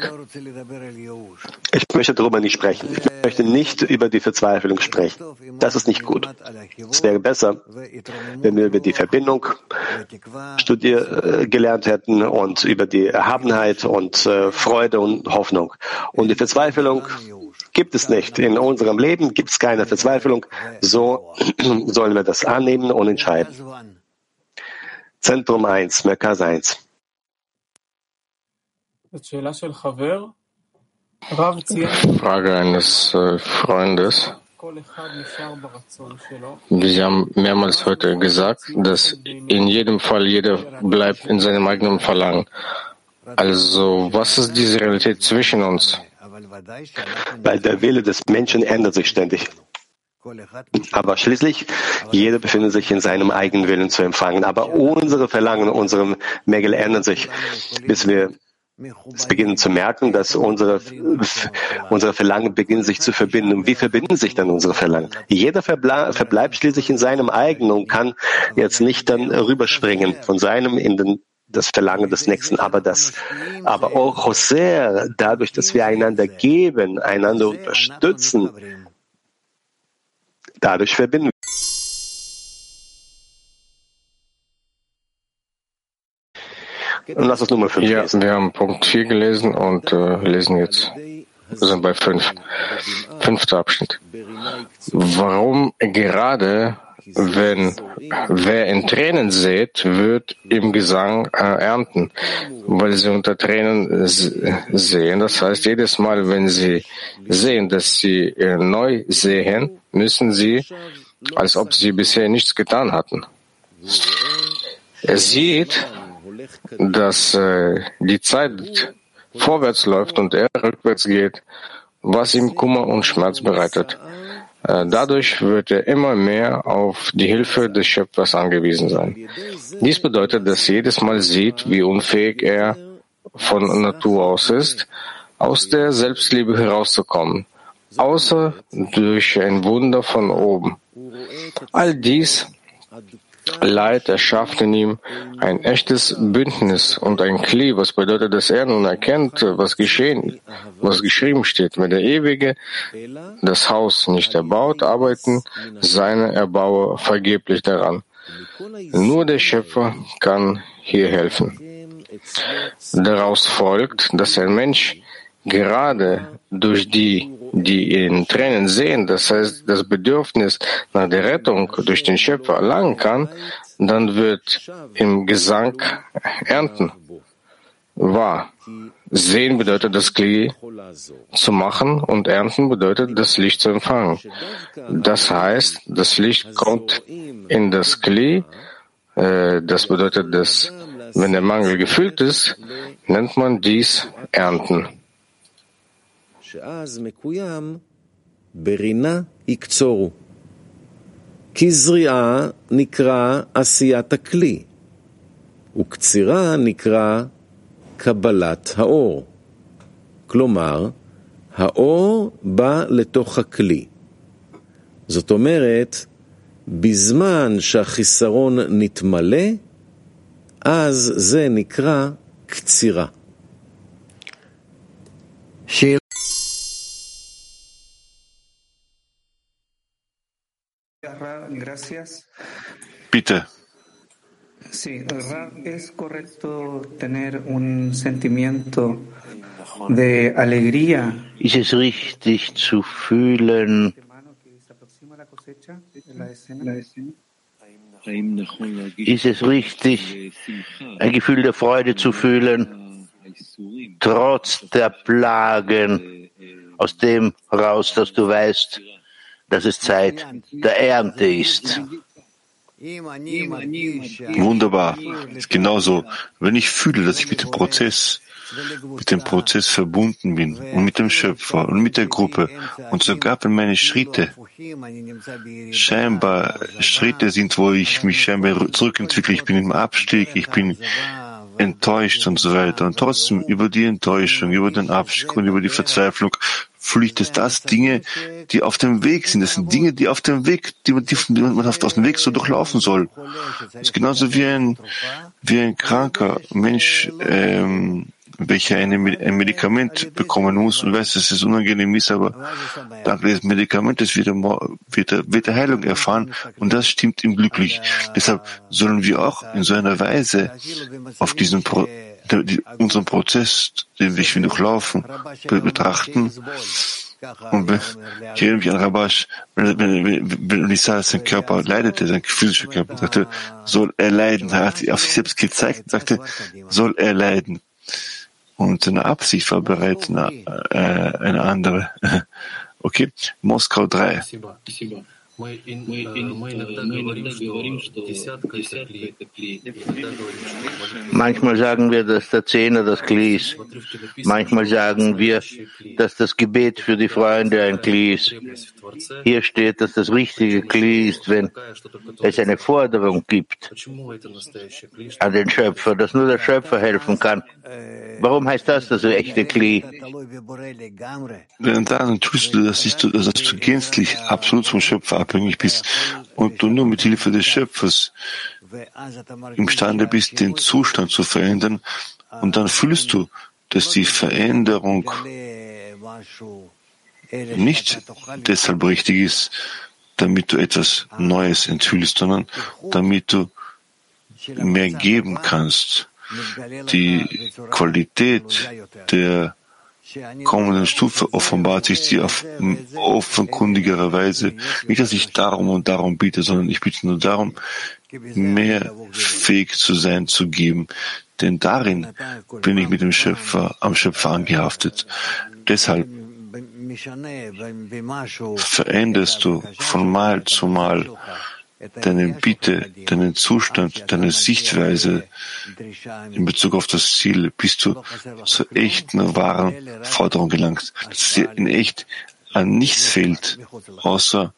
Ich möchte darüber nicht sprechen. Ich möchte nicht über die Verzweiflung sprechen. Das ist nicht gut. Es wäre besser, wenn wir über die Verbindung studier, äh, gelernt hätten und über die Erhabenheit und äh, Freude und Hoffnung. Und die Verzweiflung gibt es nicht. In unserem Leben gibt es keine Verzweiflung. So sollen wir das annehmen und entscheiden. Zentrum 1, Merkaz 1. Frage eines äh, Freundes. Sie haben mehrmals heute gesagt, dass in jedem Fall jeder bleibt in seinem eigenen Verlangen. Also, was ist diese Realität zwischen uns? Weil der Wille des Menschen ändert sich ständig. Aber schließlich, jeder befindet sich in seinem eigenen Willen zu empfangen. Aber unsere Verlangen, unsere Mängel ändern sich, bis wir es beginnen zu merken, dass unsere, unsere Verlangen beginnen sich zu verbinden. Wie verbinden sich dann unsere Verlangen? Jeder verbleibt schließlich in seinem eigenen und kann jetzt nicht dann rüberspringen von seinem in den, das Verlangen des Nächsten. Aber das, aber auch José, dadurch, dass wir einander geben, einander unterstützen, dadurch verbinden Und lass uns Nummer 5 ja, lesen. wir haben Punkt 4 gelesen und äh, lesen jetzt. Wir sind bei 5. Fünfter Abschnitt. Warum gerade, wenn wer in Tränen sät, wird im Gesang äh, ernten, weil sie unter Tränen sehen. Das heißt, jedes Mal, wenn sie sehen, dass sie äh, neu sehen, müssen sie, als ob sie bisher nichts getan hatten. Er sieht, dass äh, die Zeit vorwärts läuft und er rückwärts geht, was ihm Kummer und Schmerz bereitet. Äh, dadurch wird er immer mehr auf die Hilfe des Schöpfers angewiesen sein. Dies bedeutet, dass jedes Mal sieht, wie unfähig er von Natur aus ist, aus der Selbstliebe herauszukommen, außer durch ein Wunder von oben. All dies Leid erschafft in ihm ein echtes Bündnis und ein Kli, was bedeutet, dass er nun erkennt, was geschehen, was geschrieben steht. Wenn der Ewige das Haus nicht erbaut, arbeiten seine Erbauer vergeblich daran. Nur der Schöpfer kann hier helfen. Daraus folgt, dass ein Mensch gerade durch die, die in Tränen sehen, das heißt das Bedürfnis nach der Rettung durch den Schöpfer erlangen kann, dann wird im Gesang ernten. Wahr. Sehen bedeutet das Kli zu machen und ernten bedeutet das Licht zu empfangen. Das heißt, das Licht kommt in das Kli, äh, das bedeutet, dass wenn der Mangel gefüllt ist, nennt man dies Ernten. שאז מקוים ברינה יקצורו. כי זריעה נקרא עשיית הכלי, וקצירה נקרא קבלת האור. כלומר, האור בא לתוך הכלי. זאת אומרת, בזמן שהחיסרון נתמלא, אז זה נקרא קצירה. Bitte. Sí, es correcto tener un sentimiento de alegría. Ist es richtig zu fühlen, ist es richtig, ein Gefühl der Freude zu fühlen, trotz der Plagen, aus dem raus, dass du weißt, dass es Zeit der Ernte ist. Wunderbar. Genauso. Wenn ich fühle, dass ich mit dem Prozess, mit dem Prozess verbunden bin und mit dem Schöpfer und mit der Gruppe und sogar wenn meine Schritte scheinbar Schritte sind, wo ich mich scheinbar zurückentwickle, ich bin im Abstieg, ich bin enttäuscht und so weiter. Und trotzdem über die Enttäuschung, über den Abstieg und über die Verzweiflung ich, dass das Dinge, die auf dem Weg sind. Das sind Dinge, die auf dem Weg, die man, die man auf dem Weg so durchlaufen soll. Das ist genauso wie ein, wie ein kranker Mensch, ähm, welcher ein Medikament bekommen muss und weiß, dass es unangenehm ist, aber dank des Medikamentes wird er, wird er, wird er Heilung erfahren und das stimmt ihm glücklich. Deshalb sollen wir auch in so einer Weise auf diesen Pro unseren Prozess, den wir durchlaufen, betrachten. Und ich erinnere mich an Rabash, wenn, wenn, wenn ich sah, sein Körper leidete, sein physischer Körper, sagte, soll er leiden. Er hat auf sich selbst gezeigt, sagte, soll er leiden. Und seine Absicht war bereits eine, äh, eine andere. Okay, Moskau 3. Мы, ин, мы иногда говорим, что десятка — это кли. Manchmal sagen wir, dass der Zehner das Kli ist. Manchmal sagen wir, dass das Gebet für die Freunde ein Kli ist. Hier steht, dass das richtige Kli ist, wenn es eine Forderung gibt an den Schöpfer, dass nur der Schöpfer helfen kann. Warum heißt das das echte Kli? Denn dann tust du, dass, ich, dass du gänzlich absolut vom Schöpfer abhängig bist und du nur mit Hilfe des Schöpfers imstande bist, den Zustand zu verändern und dann fühlst du, dass die Veränderung nicht deshalb richtig ist, damit du etwas Neues enthüllst, sondern damit du mehr geben kannst. Die Qualität der kommenden Stufe offenbart sich dir auf offenkundigere Weise. Nicht, dass ich darum und darum biete, sondern ich bitte nur darum, mehr fähig zu sein, zu geben. Denn darin bin ich mit dem Schöpfer, am Schöpfer angehaftet. Deshalb veränderst du von Mal zu Mal deine Bitte, deinen Zustand, deine Sichtweise in Bezug auf das Ziel, bis du zur echten, wahren Forderung gelangst, dass dir in echt an nichts fehlt, außer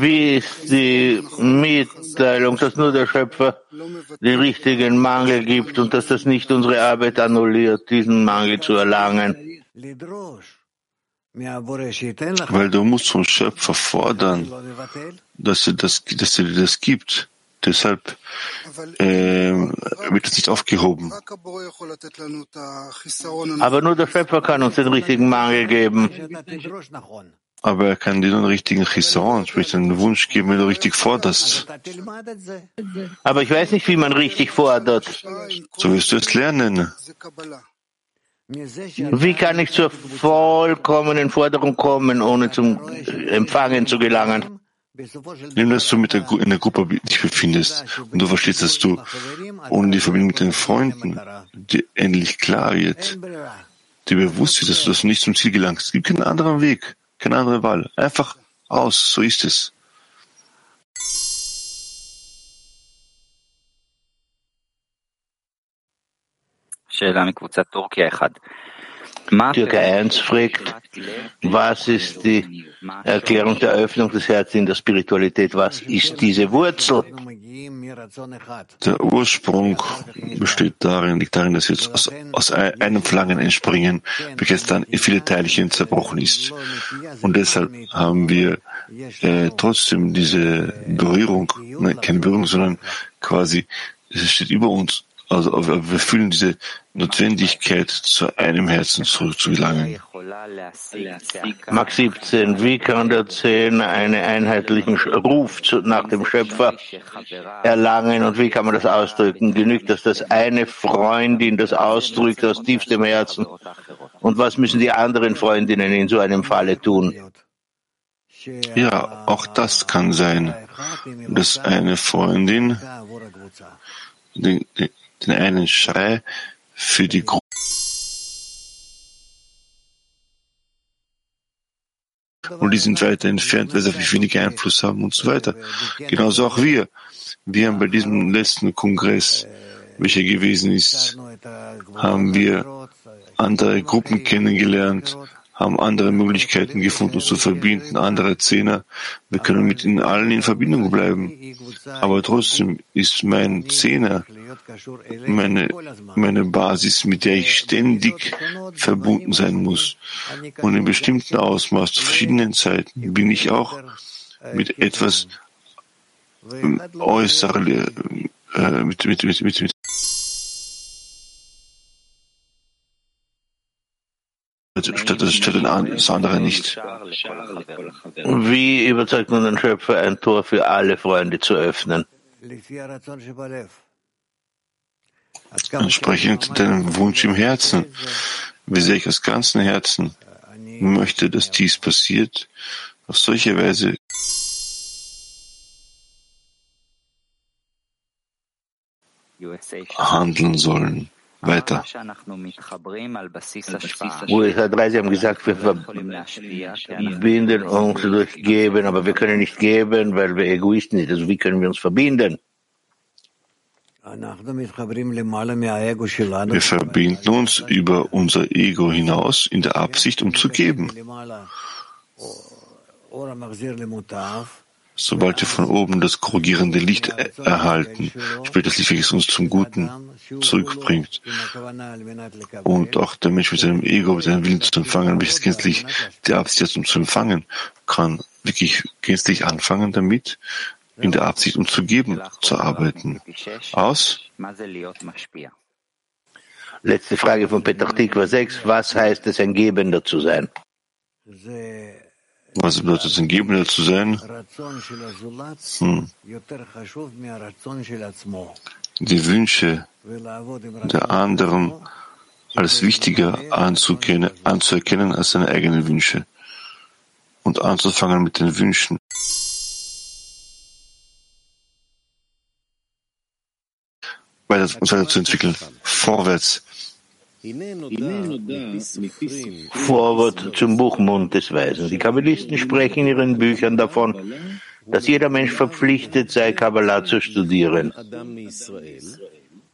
Wie ist die Mitteilung, dass nur der Schöpfer den richtigen Mangel gibt und dass das nicht unsere Arbeit annulliert, diesen Mangel zu erlangen? Weil du musst vom Schöpfer fordern, dass er, das, dass er dir das gibt. Deshalb äh, wird es nicht aufgehoben. Aber nur der Schöpfer kann uns den richtigen Mangel geben. Aber er kann dir nur einen richtigen Chisaron, sprich einen Wunsch geben, wenn du richtig forderst. Aber ich weiß nicht, wie man richtig fordert. So wirst du es lernen. Wie kann ich zur vollkommenen Forderung kommen, ohne zum Empfangen zu gelangen? Nimm, dass du mit der, in der Gruppe dich befindest und du verstehst, dass du ohne die Verbindung mit den Freunden dir endlich klar wird, dir bewusst wird, dass du das nicht zum Ziel gelangst. Es gibt keinen anderen Weg, keine andere Wahl. Einfach aus, so ist es. Türke 1 fragt, was ist die Erklärung der Öffnung des Herzens in der Spiritualität? Was ist diese Wurzel? Der Ursprung besteht darin, liegt darin, dass wir jetzt aus, aus einem Verlangen entspringen, welches dann in viele Teilchen zerbrochen ist. Und deshalb haben wir äh, trotzdem diese Berührung, nein, keine Berührung, sondern quasi, es steht über uns, also wir fühlen diese Notwendigkeit, zu einem Herzen zurückzugelangen. Max 17. Wie kann der Zehner einen einheitlichen Ruf nach dem Schöpfer erlangen und wie kann man das ausdrücken? Genügt das, dass eine Freundin das ausdrückt aus tiefstem Herzen? Und was müssen die anderen Freundinnen in so einem Falle tun? Ja, auch das kann sein, dass eine Freundin den, den, den einen Schrei für die Gruppe und die sind weiter entfernt, weil sie viel weniger Einfluss haben und so weiter. Genauso auch wir. Wir haben bei diesem letzten Kongress, welcher gewesen ist, haben wir andere Gruppen kennengelernt, haben andere Möglichkeiten gefunden, uns zu verbinden, andere Zehner. Wir können mit ihnen allen in Verbindung bleiben. Aber trotzdem ist mein Zehner meine, meine Basis, mit der ich ständig verbunden sein muss. Und in bestimmten Ausmaß, zu verschiedenen Zeiten, bin ich auch mit etwas äußerlich, äh, mit, mit, mit, mit, mit das, statt das andere nicht. Wie überzeugt man den Schöpfer, ein Tor für alle Freunde zu öffnen? Entsprechend deinem Wunsch im Herzen. Wie sehr ich aus ganzem Herzen möchte, dass dies passiert, auf solche Weise handeln sollen weiter. 3, Sie haben gesagt, wir verbinden uns durch Geben, aber wir können nicht geben, weil wir Egoisten sind. Also wie können wir uns verbinden? Wir verbinden uns über unser Ego hinaus in der Absicht, um zu geben. Sobald wir von oben das korrigierende Licht erhalten, das Licht, welches uns zum Guten zurückbringt, und auch der Mensch mit seinem Ego, mit seinem Willen zu empfangen, welches gänzlich die Absicht hat, um zu empfangen, kann wirklich gänzlich anfangen damit, in der Absicht, um zu geben, zu arbeiten. Aus? Letzte Frage von Petach Tikva 6. Was heißt es, ein Gebender zu sein? Was bedeutet es, ein Gebender zu sein? Hm. Die Wünsche der anderen als wichtiger anzuerkennen als seine eigenen Wünsche und anzufangen mit den Wünschen. Weiter, uns weiterzuentwickeln. Vorwärts. Vorwort zum Buchmund des Weisen. Die Kabbalisten sprechen in ihren Büchern davon, dass jeder Mensch verpflichtet sei, Kabbalah zu studieren.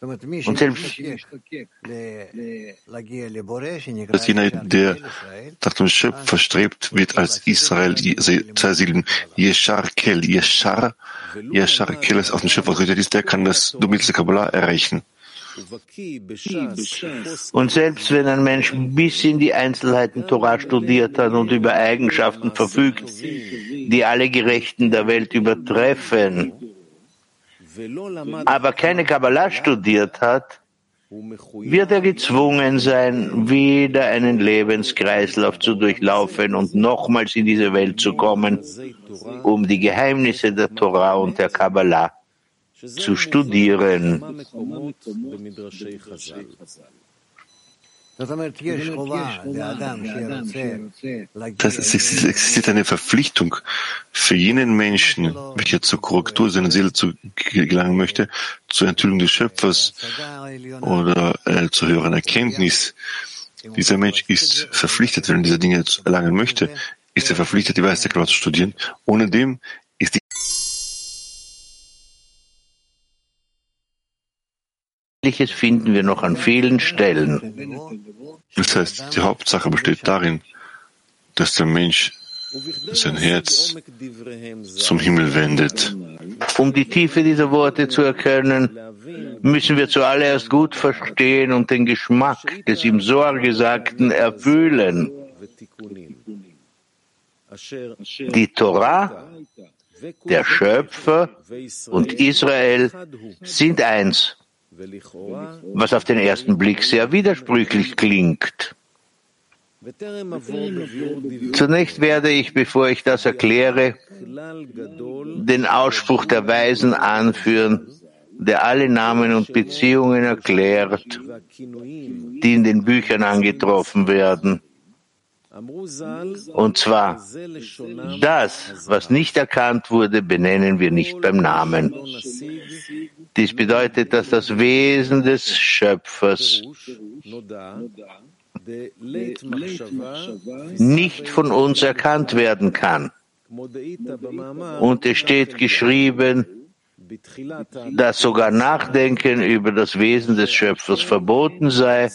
Und selbst dass jener, der nach dem Schöpfer strebt, wird als Israel zersiedeln. Yeshar Kel, Yeshar, Yeshar Kel ist auf den Schöpfer gerichtet ist, der kann das du mittels der Kabbalah erreichen. Und selbst wenn ein Mensch bis in die Einzelheiten Torah studiert hat und über Eigenschaften verfügt, die alle Gerechten der Welt übertreffen, aber keine Kabbalah studiert hat, wird er gezwungen sein, wieder einen Lebenskreislauf zu durchlaufen und nochmals in diese Welt zu kommen, um die Geheimnisse der Torah und der Kabbalah zu studieren. Das es existiert eine Verpflichtung für jenen Menschen, welcher zur Korrektur seiner Seele zu gelangen möchte, zur Enthüllung des Schöpfers oder äh, zur höheren Erkenntnis. Dieser Mensch ist verpflichtet, wenn er diese Dinge erlangen möchte, ist er verpflichtet, die Weisheit zu studieren. Ohne dem Ähnliches finden wir noch an vielen Stellen. Das heißt, die Hauptsache besteht darin, dass der Mensch sein Herz zum Himmel wendet. Um die Tiefe dieser Worte zu erkennen, müssen wir zuallererst gut verstehen und den Geschmack des im Sohr Gesagten erfüllen. Die Torah, der Schöpfer und Israel sind eins was auf den ersten Blick sehr widersprüchlich klingt. Zunächst werde ich, bevor ich das erkläre, den Ausspruch der Weisen anführen, der alle Namen und Beziehungen erklärt, die in den Büchern angetroffen werden. Und zwar, das, was nicht erkannt wurde, benennen wir nicht beim Namen. Dies bedeutet, dass das Wesen des Schöpfers nicht von uns erkannt werden kann. Und es steht geschrieben, dass sogar Nachdenken über das Wesen des Schöpfers verboten sei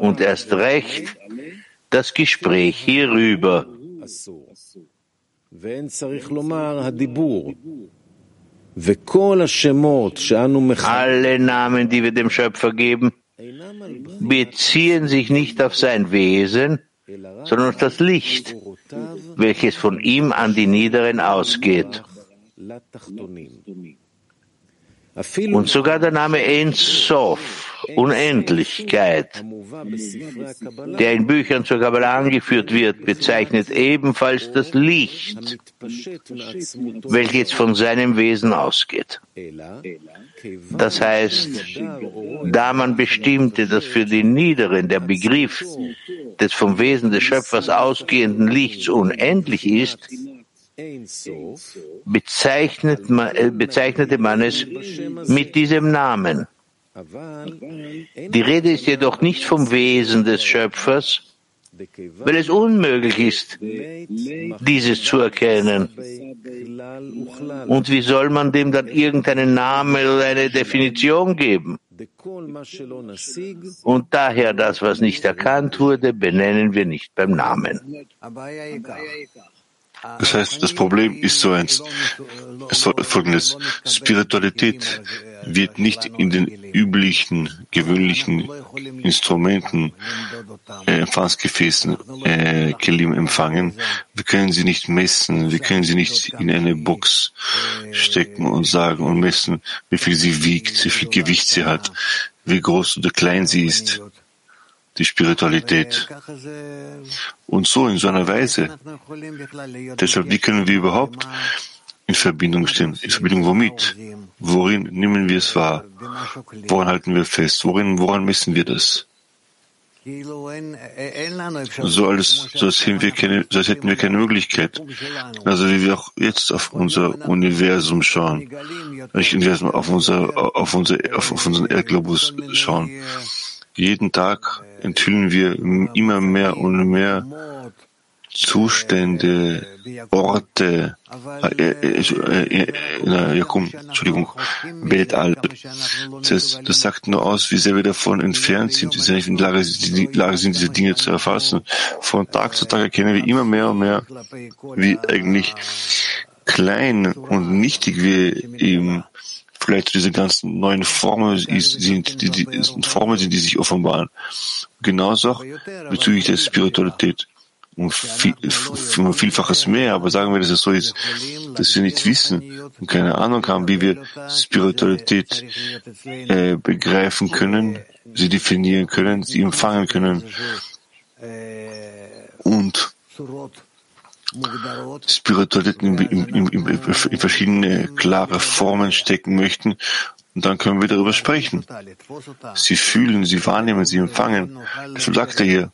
und erst recht das Gespräch hierüber. Alle Namen, die wir dem Schöpfer geben, beziehen sich nicht auf sein Wesen, sondern auf das Licht, welches von ihm an die Niederen ausgeht. Und sogar der Name Ein Sof, Unendlichkeit, der in Büchern zur Kabbalah angeführt wird, bezeichnet ebenfalls das Licht, welches von seinem Wesen ausgeht. Das heißt, da man bestimmte, dass für die Niederen der Begriff des vom Wesen des Schöpfers ausgehenden Lichts unendlich ist, bezeichnet man, äh, bezeichnete man es mit diesem Namen. Die Rede ist jedoch nicht vom Wesen des Schöpfers, weil es unmöglich ist, dieses zu erkennen. Und wie soll man dem dann irgendeinen Namen oder eine Definition geben? Und daher das, was nicht erkannt wurde, benennen wir nicht beim Namen. Das heißt, das Problem ist so eins, folgendes. Spiritualität wird nicht in den üblichen, gewöhnlichen Instrumenten, äh, Empfangsgefäßen, äh, Kelim empfangen. Wir können sie nicht messen, wir können sie nicht in eine Box stecken und sagen und messen, wie viel sie wiegt, wie viel Gewicht sie hat, wie groß oder klein sie ist die Spiritualität. Und so in so einer Weise. Deshalb, wie können wir überhaupt in Verbindung stehen? In Verbindung womit? Worin nehmen wir es wahr? Woran halten wir fest? Worin, woran messen wir das? So alles, so als, hätten wir keine, so als hätten wir keine Möglichkeit. Also wie wir auch jetzt auf unser Universum schauen, nicht Universum, auf unser, auf unser, auf unseren Erdglobus schauen. Jeden Tag enthüllen wir immer mehr und mehr Zustände, Orte, äh, äh, äh, äh, Jakum, Entschuldigung, Weltall. Das, das sagt nur aus, wie sehr wir davon entfernt sind, wie sehr wir in der Lage, Lage sind, diese Dinge zu erfassen. Von Tag zu Tag erkennen wir immer mehr und mehr, wie eigentlich klein und nichtig wir eben vielleicht diese ganzen neuen Formen sind, die, die, Formen sind, die sich offenbaren. Genauso auch bezüglich der Spiritualität um, viel, um Vielfaches mehr, aber sagen wir, dass es so ist, dass wir nicht wissen und keine Ahnung haben, wie wir Spiritualität äh, begreifen können, sie definieren können, sie empfangen können und Spiritualität in, in, in, in verschiedene klare Formen stecken möchten, und dann können wir darüber sprechen. Sie fühlen, sie wahrnehmen, sie empfangen. Deshalb sagt er hier,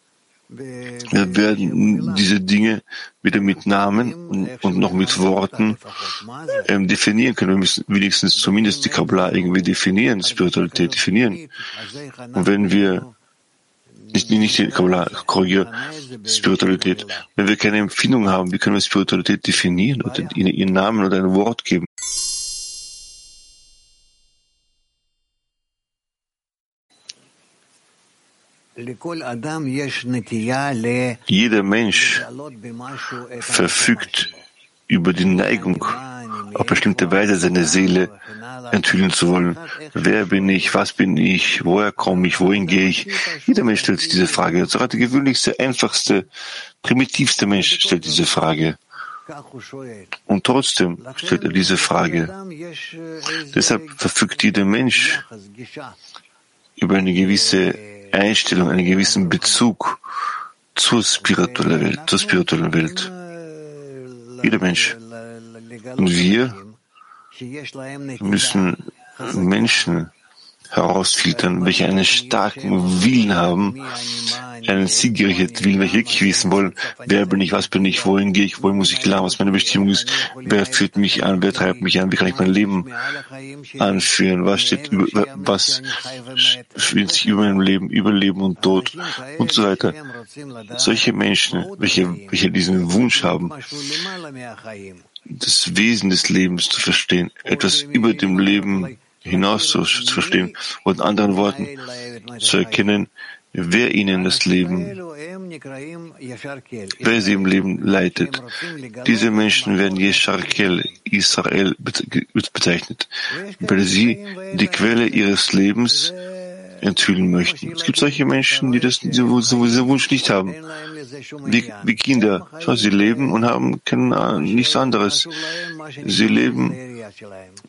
wir werden diese Dinge wieder mit Namen und noch mit Worten ähm, definieren können. Wir müssen wenigstens zumindest die Kabbalah irgendwie definieren, Spiritualität definieren. Und wenn wir nicht, nicht die Kabbalah, korrigiere, Spiritualität. Wenn wir keine Empfindung haben, wie können wir Spiritualität definieren oder ihren Namen oder ein Wort geben? Jeder Mensch verfügt über die Neigung, auf bestimmte Weise seine Seele enthüllen zu wollen. Wer bin ich? Was bin ich? Woher komme ich? Wohin gehe ich? Jeder Mensch stellt sich diese Frage. Sogar der gewöhnlichste, einfachste, primitivste Mensch stellt diese Frage. Und trotzdem stellt er diese Frage. Deshalb verfügt jeder Mensch über eine gewisse Einstellung, einen gewissen Bezug zur spirituellen Welt, zur spirituellen Welt. Jeder Mensch. Und wir müssen Menschen herausfiltern, welche einen starken Willen haben, einen siegerichten Willen, welche wirklich wissen wollen, wer bin ich, was bin ich, wohin gehe ich, wohin muss ich gelangen, was meine Bestimmung ist, wer führt mich an, wer treibt mich an, wie kann ich mein Leben anführen, was steht über, was fühlt sich über mein Leben, über Leben und Tod und so weiter. Solche Menschen, welche, welche diesen Wunsch haben, das Wesen des Lebens zu verstehen, etwas über dem Leben hinaus zu, zu verstehen und in anderen Worten zu erkennen, wer ihnen das Leben, wer sie im Leben leitet. Diese Menschen werden Yesharkel, Israel bezeichnet, weil sie die Quelle ihres Lebens enthüllen möchten. Es gibt solche Menschen, die das, diesen Wunsch nicht haben. Wie, wie Kinder. Sie leben und haben kein, nichts anderes. Sie leben,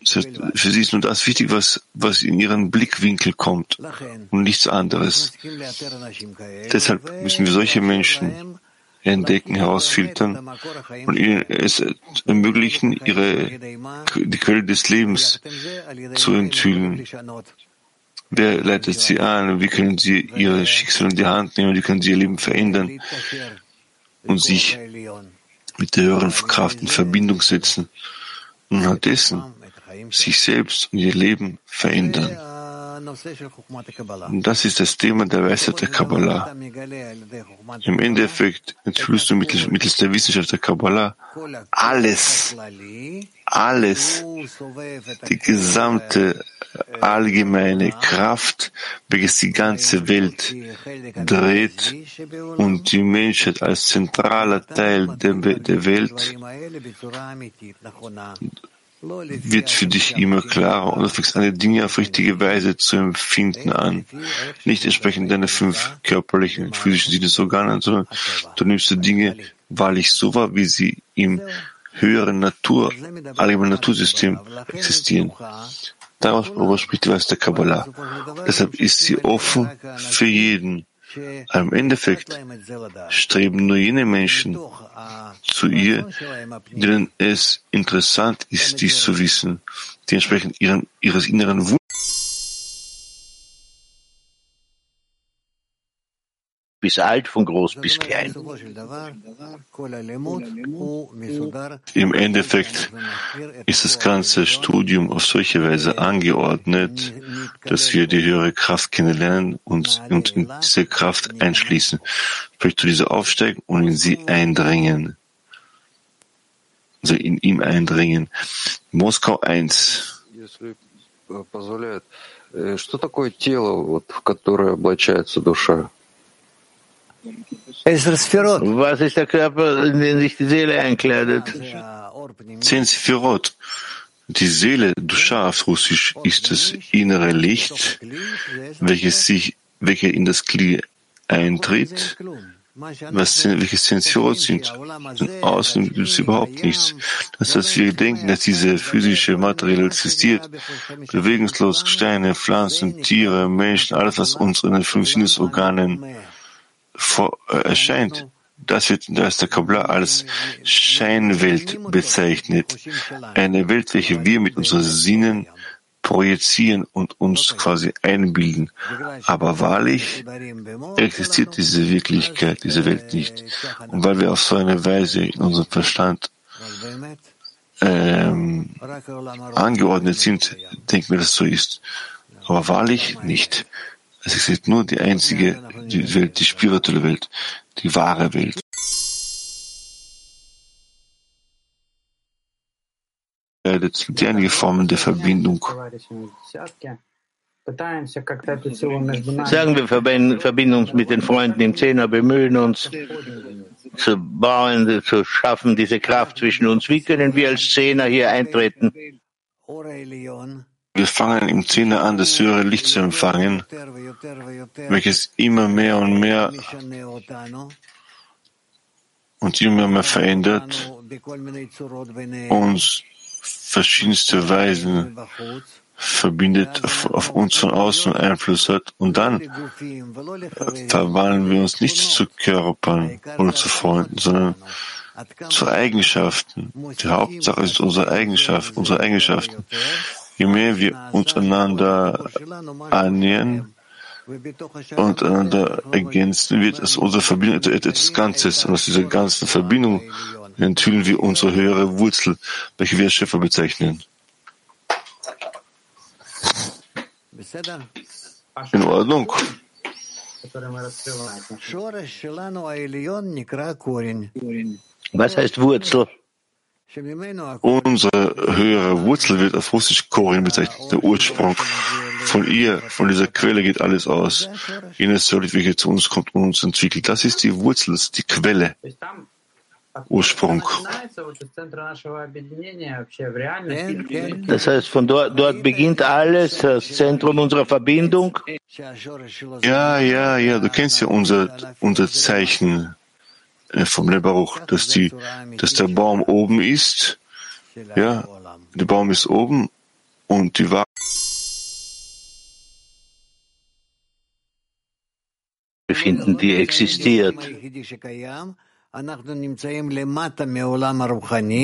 für sie ist nur das wichtig, was, was in ihren Blickwinkel kommt und nichts anderes. Deshalb müssen wir solche Menschen entdecken, herausfiltern und ihnen es ermöglichen, ihre, die Quelle des Lebens zu enthüllen. Wer leitet sie an? Wie können sie ihr Schicksal in die Hand nehmen? Wie können sie ihr Leben verändern und sich mit der höheren Kraft in Verbindung setzen und anhand dessen sich selbst und ihr Leben verändern? Das ist das Thema der Weisheit der Kabbalah. Im Endeffekt enthüllst du mittels, mittels der Wissenschaft der Kabbalah alles, alles, die gesamte allgemeine Kraft, welches die ganze Welt dreht und die Menschheit als zentraler Teil der, der Welt wird für dich immer klarer und du fängst die Dinge auf richtige Weise zu empfinden an. Nicht entsprechend deiner fünf körperlichen, physischen Sinnesorgane, sondern du nimmst die Dinge wahrlich so wahr, wie sie im höheren Natur, allgemeinen Natursystem existieren. Darüber spricht die Weisheit der Kabbalah. Deshalb ist sie offen für jeden. Im Endeffekt streben nur jene Menschen zu ihr, denen es interessant ist, dies zu wissen, die entsprechend ihren, ihres inneren Wunsches bis alt, von groß bis klein. Im Endeffekt ist das ganze Studium auf solche Weise angeordnet, dass wir die höhere Kraft kennenlernen und, und in diese Kraft einschließen. Vielleicht zu dieser aufsteigen und in sie eindringen also in ihm eindringen. Moskau 1. Was ist der Körper, in den sich die Seele einkleidet? Zehn Sphirot. Die Seele, Dusha auf Russisch, ist das innere Licht, welches sich, welches in das Kli eintritt was, welche zehn Sphirot sind. Außen gibt es überhaupt nichts. Das heißt, wir denken, dass diese physische Material existiert, bewegungslos Steine, Pflanzen, Tiere, Menschen, alles, was uns in den fünf Sinnesorganen äh, erscheint. Das wird in der Kabbalah als Scheinwelt bezeichnet. Eine Welt, welche wir mit unseren Sinnen projizieren und uns quasi einbilden. Aber wahrlich existiert diese Wirklichkeit, diese Welt nicht. Und weil wir auf so eine Weise in unserem Verstand ähm, angeordnet sind, denken wir, dass es so ist. Aber wahrlich nicht. Es existiert nur die einzige die Welt, die spirituelle Welt, die wahre Welt. Die einige Formen der Verbindung. Sagen wir, verbinden uns mit den Freunden im Zehner, bemühen uns zu bauen, zu schaffen, diese Kraft zwischen uns. Wie können wir als Zehner hier eintreten? Wir fangen im Zehner an, das höhere Licht zu empfangen, welches immer mehr und mehr und immer mehr verändert, uns verschiedenste Weisen verbindet, auf, auf, uns von außen Einfluss hat und dann verwandeln wir uns nicht zu Körpern oder zu Freunden, sondern zu Eigenschaften. Die Hauptsache ist unsere Eigenschaft, unsere Eigenschaften. Je mehr wir uns einander annähern und einander ergänzen, wird es unsere Verbindung etwas Ganzes. Und aus dieser ganzen Verbindung enthüllen wir unsere höhere Wurzel, welche wir als Schöpfer bezeichnen. In Ordnung. Was heißt Wurzel? Unsere höhere Wurzel wird auf Russisch Korin bezeichnet, der Ursprung. Von ihr, von dieser Quelle geht alles aus. Jenes Solid, welche zu uns kommt und uns entwickelt. Das ist die Wurzel, das ist die Quelle. Ursprung. Das heißt, von dort, dort beginnt alles, das Zentrum unserer Verbindung. Ja, ja, ja, du kennst ja unser, unser Zeichen vom Lebaruch, dass die, dass der Baum oben ist. Ja, der Baum ist oben und die Wahrheit befinden, die existiert.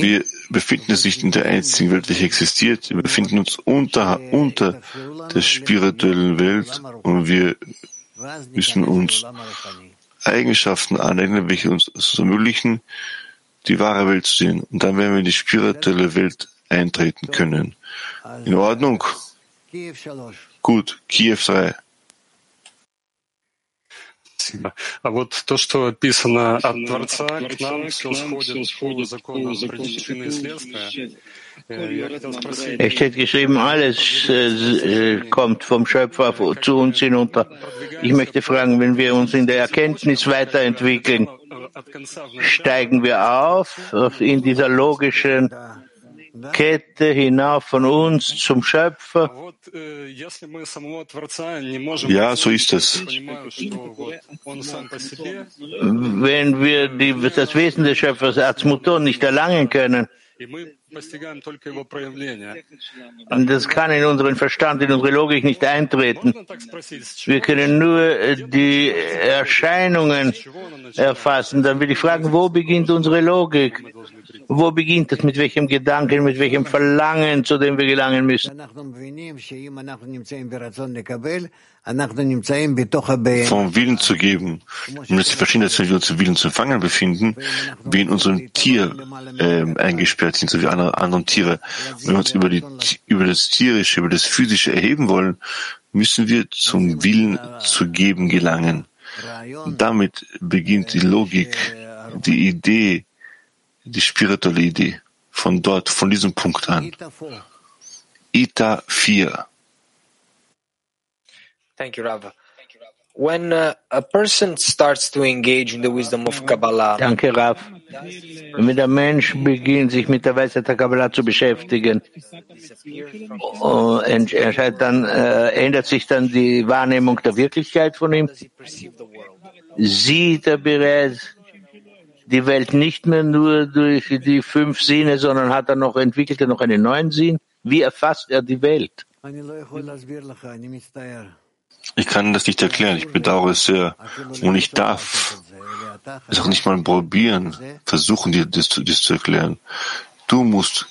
Wir befinden uns nicht in der einzigen Welt, welche existiert. Wir befinden uns unter, unter der spirituellen Welt und wir müssen uns Eigenschaften aneignen, welche uns es ermöglichen, die wahre Welt zu sehen. Und dann werden wir in die spirituelle Welt eintreten können. In Ordnung? Gut, Kiew 3. Спасибо. А вот то, что описано от Творца к нам, все сходит по законам причины и следствия. Es steht geschrieben, alles äh, kommt vom Schöpfer zu uns hinunter. Ich möchte fragen, wenn wir uns in der Erkenntnis weiterentwickeln, steigen wir auf in dieser logischen Kette hinauf von uns zum Schöpfer. Ja, so ist es. Wenn wir die, das Wesen des Schöpfers Atzmuton nicht erlangen können, Und das kann in unseren Verstand, in unsere Logik nicht eintreten. Wir können nur äh, die Erscheinungen erfassen. Dann will ich fragen, wo beginnt unsere Logik? Wo beginnt es? Mit welchem Gedanken, mit welchem Verlangen, zu dem wir gelangen müssen? vom Willen zu geben. Und jetzt verstehen, dass wir uns im Willen zu empfangen befinden, wie in unserem Tier äh, eingesperrt sind, so wie andere, andere Tiere. Wenn wir uns über, die, über das Tierische, über das Physische erheben wollen, müssen wir zum Willen zu geben gelangen. Damit beginnt die Logik, die Idee, die spirituelle Idee. Von dort, von diesem Punkt an. Ita 4. Thank you, Rav. When uh, a person starts to engage in the wisdom of Kabbalah, Danke, Rav. Wenn der Mensch beginnt, sich mit der Weisheit der Kabbalah zu beschäftigen, erscheint dann, äh, ändert sich dann die Wahrnehmung der Wirklichkeit von ihm. Sieht er bereits die Welt nicht mehr nur durch die fünf Sinne, sondern hat er noch, entwickelt er noch einen neuen Sinn? Wie erfasst er die Welt? Ich kann das nicht erklären. Ich bedauere es sehr. Und ich darf es auch nicht mal probieren, versuchen, dir das, das zu erklären. Du musst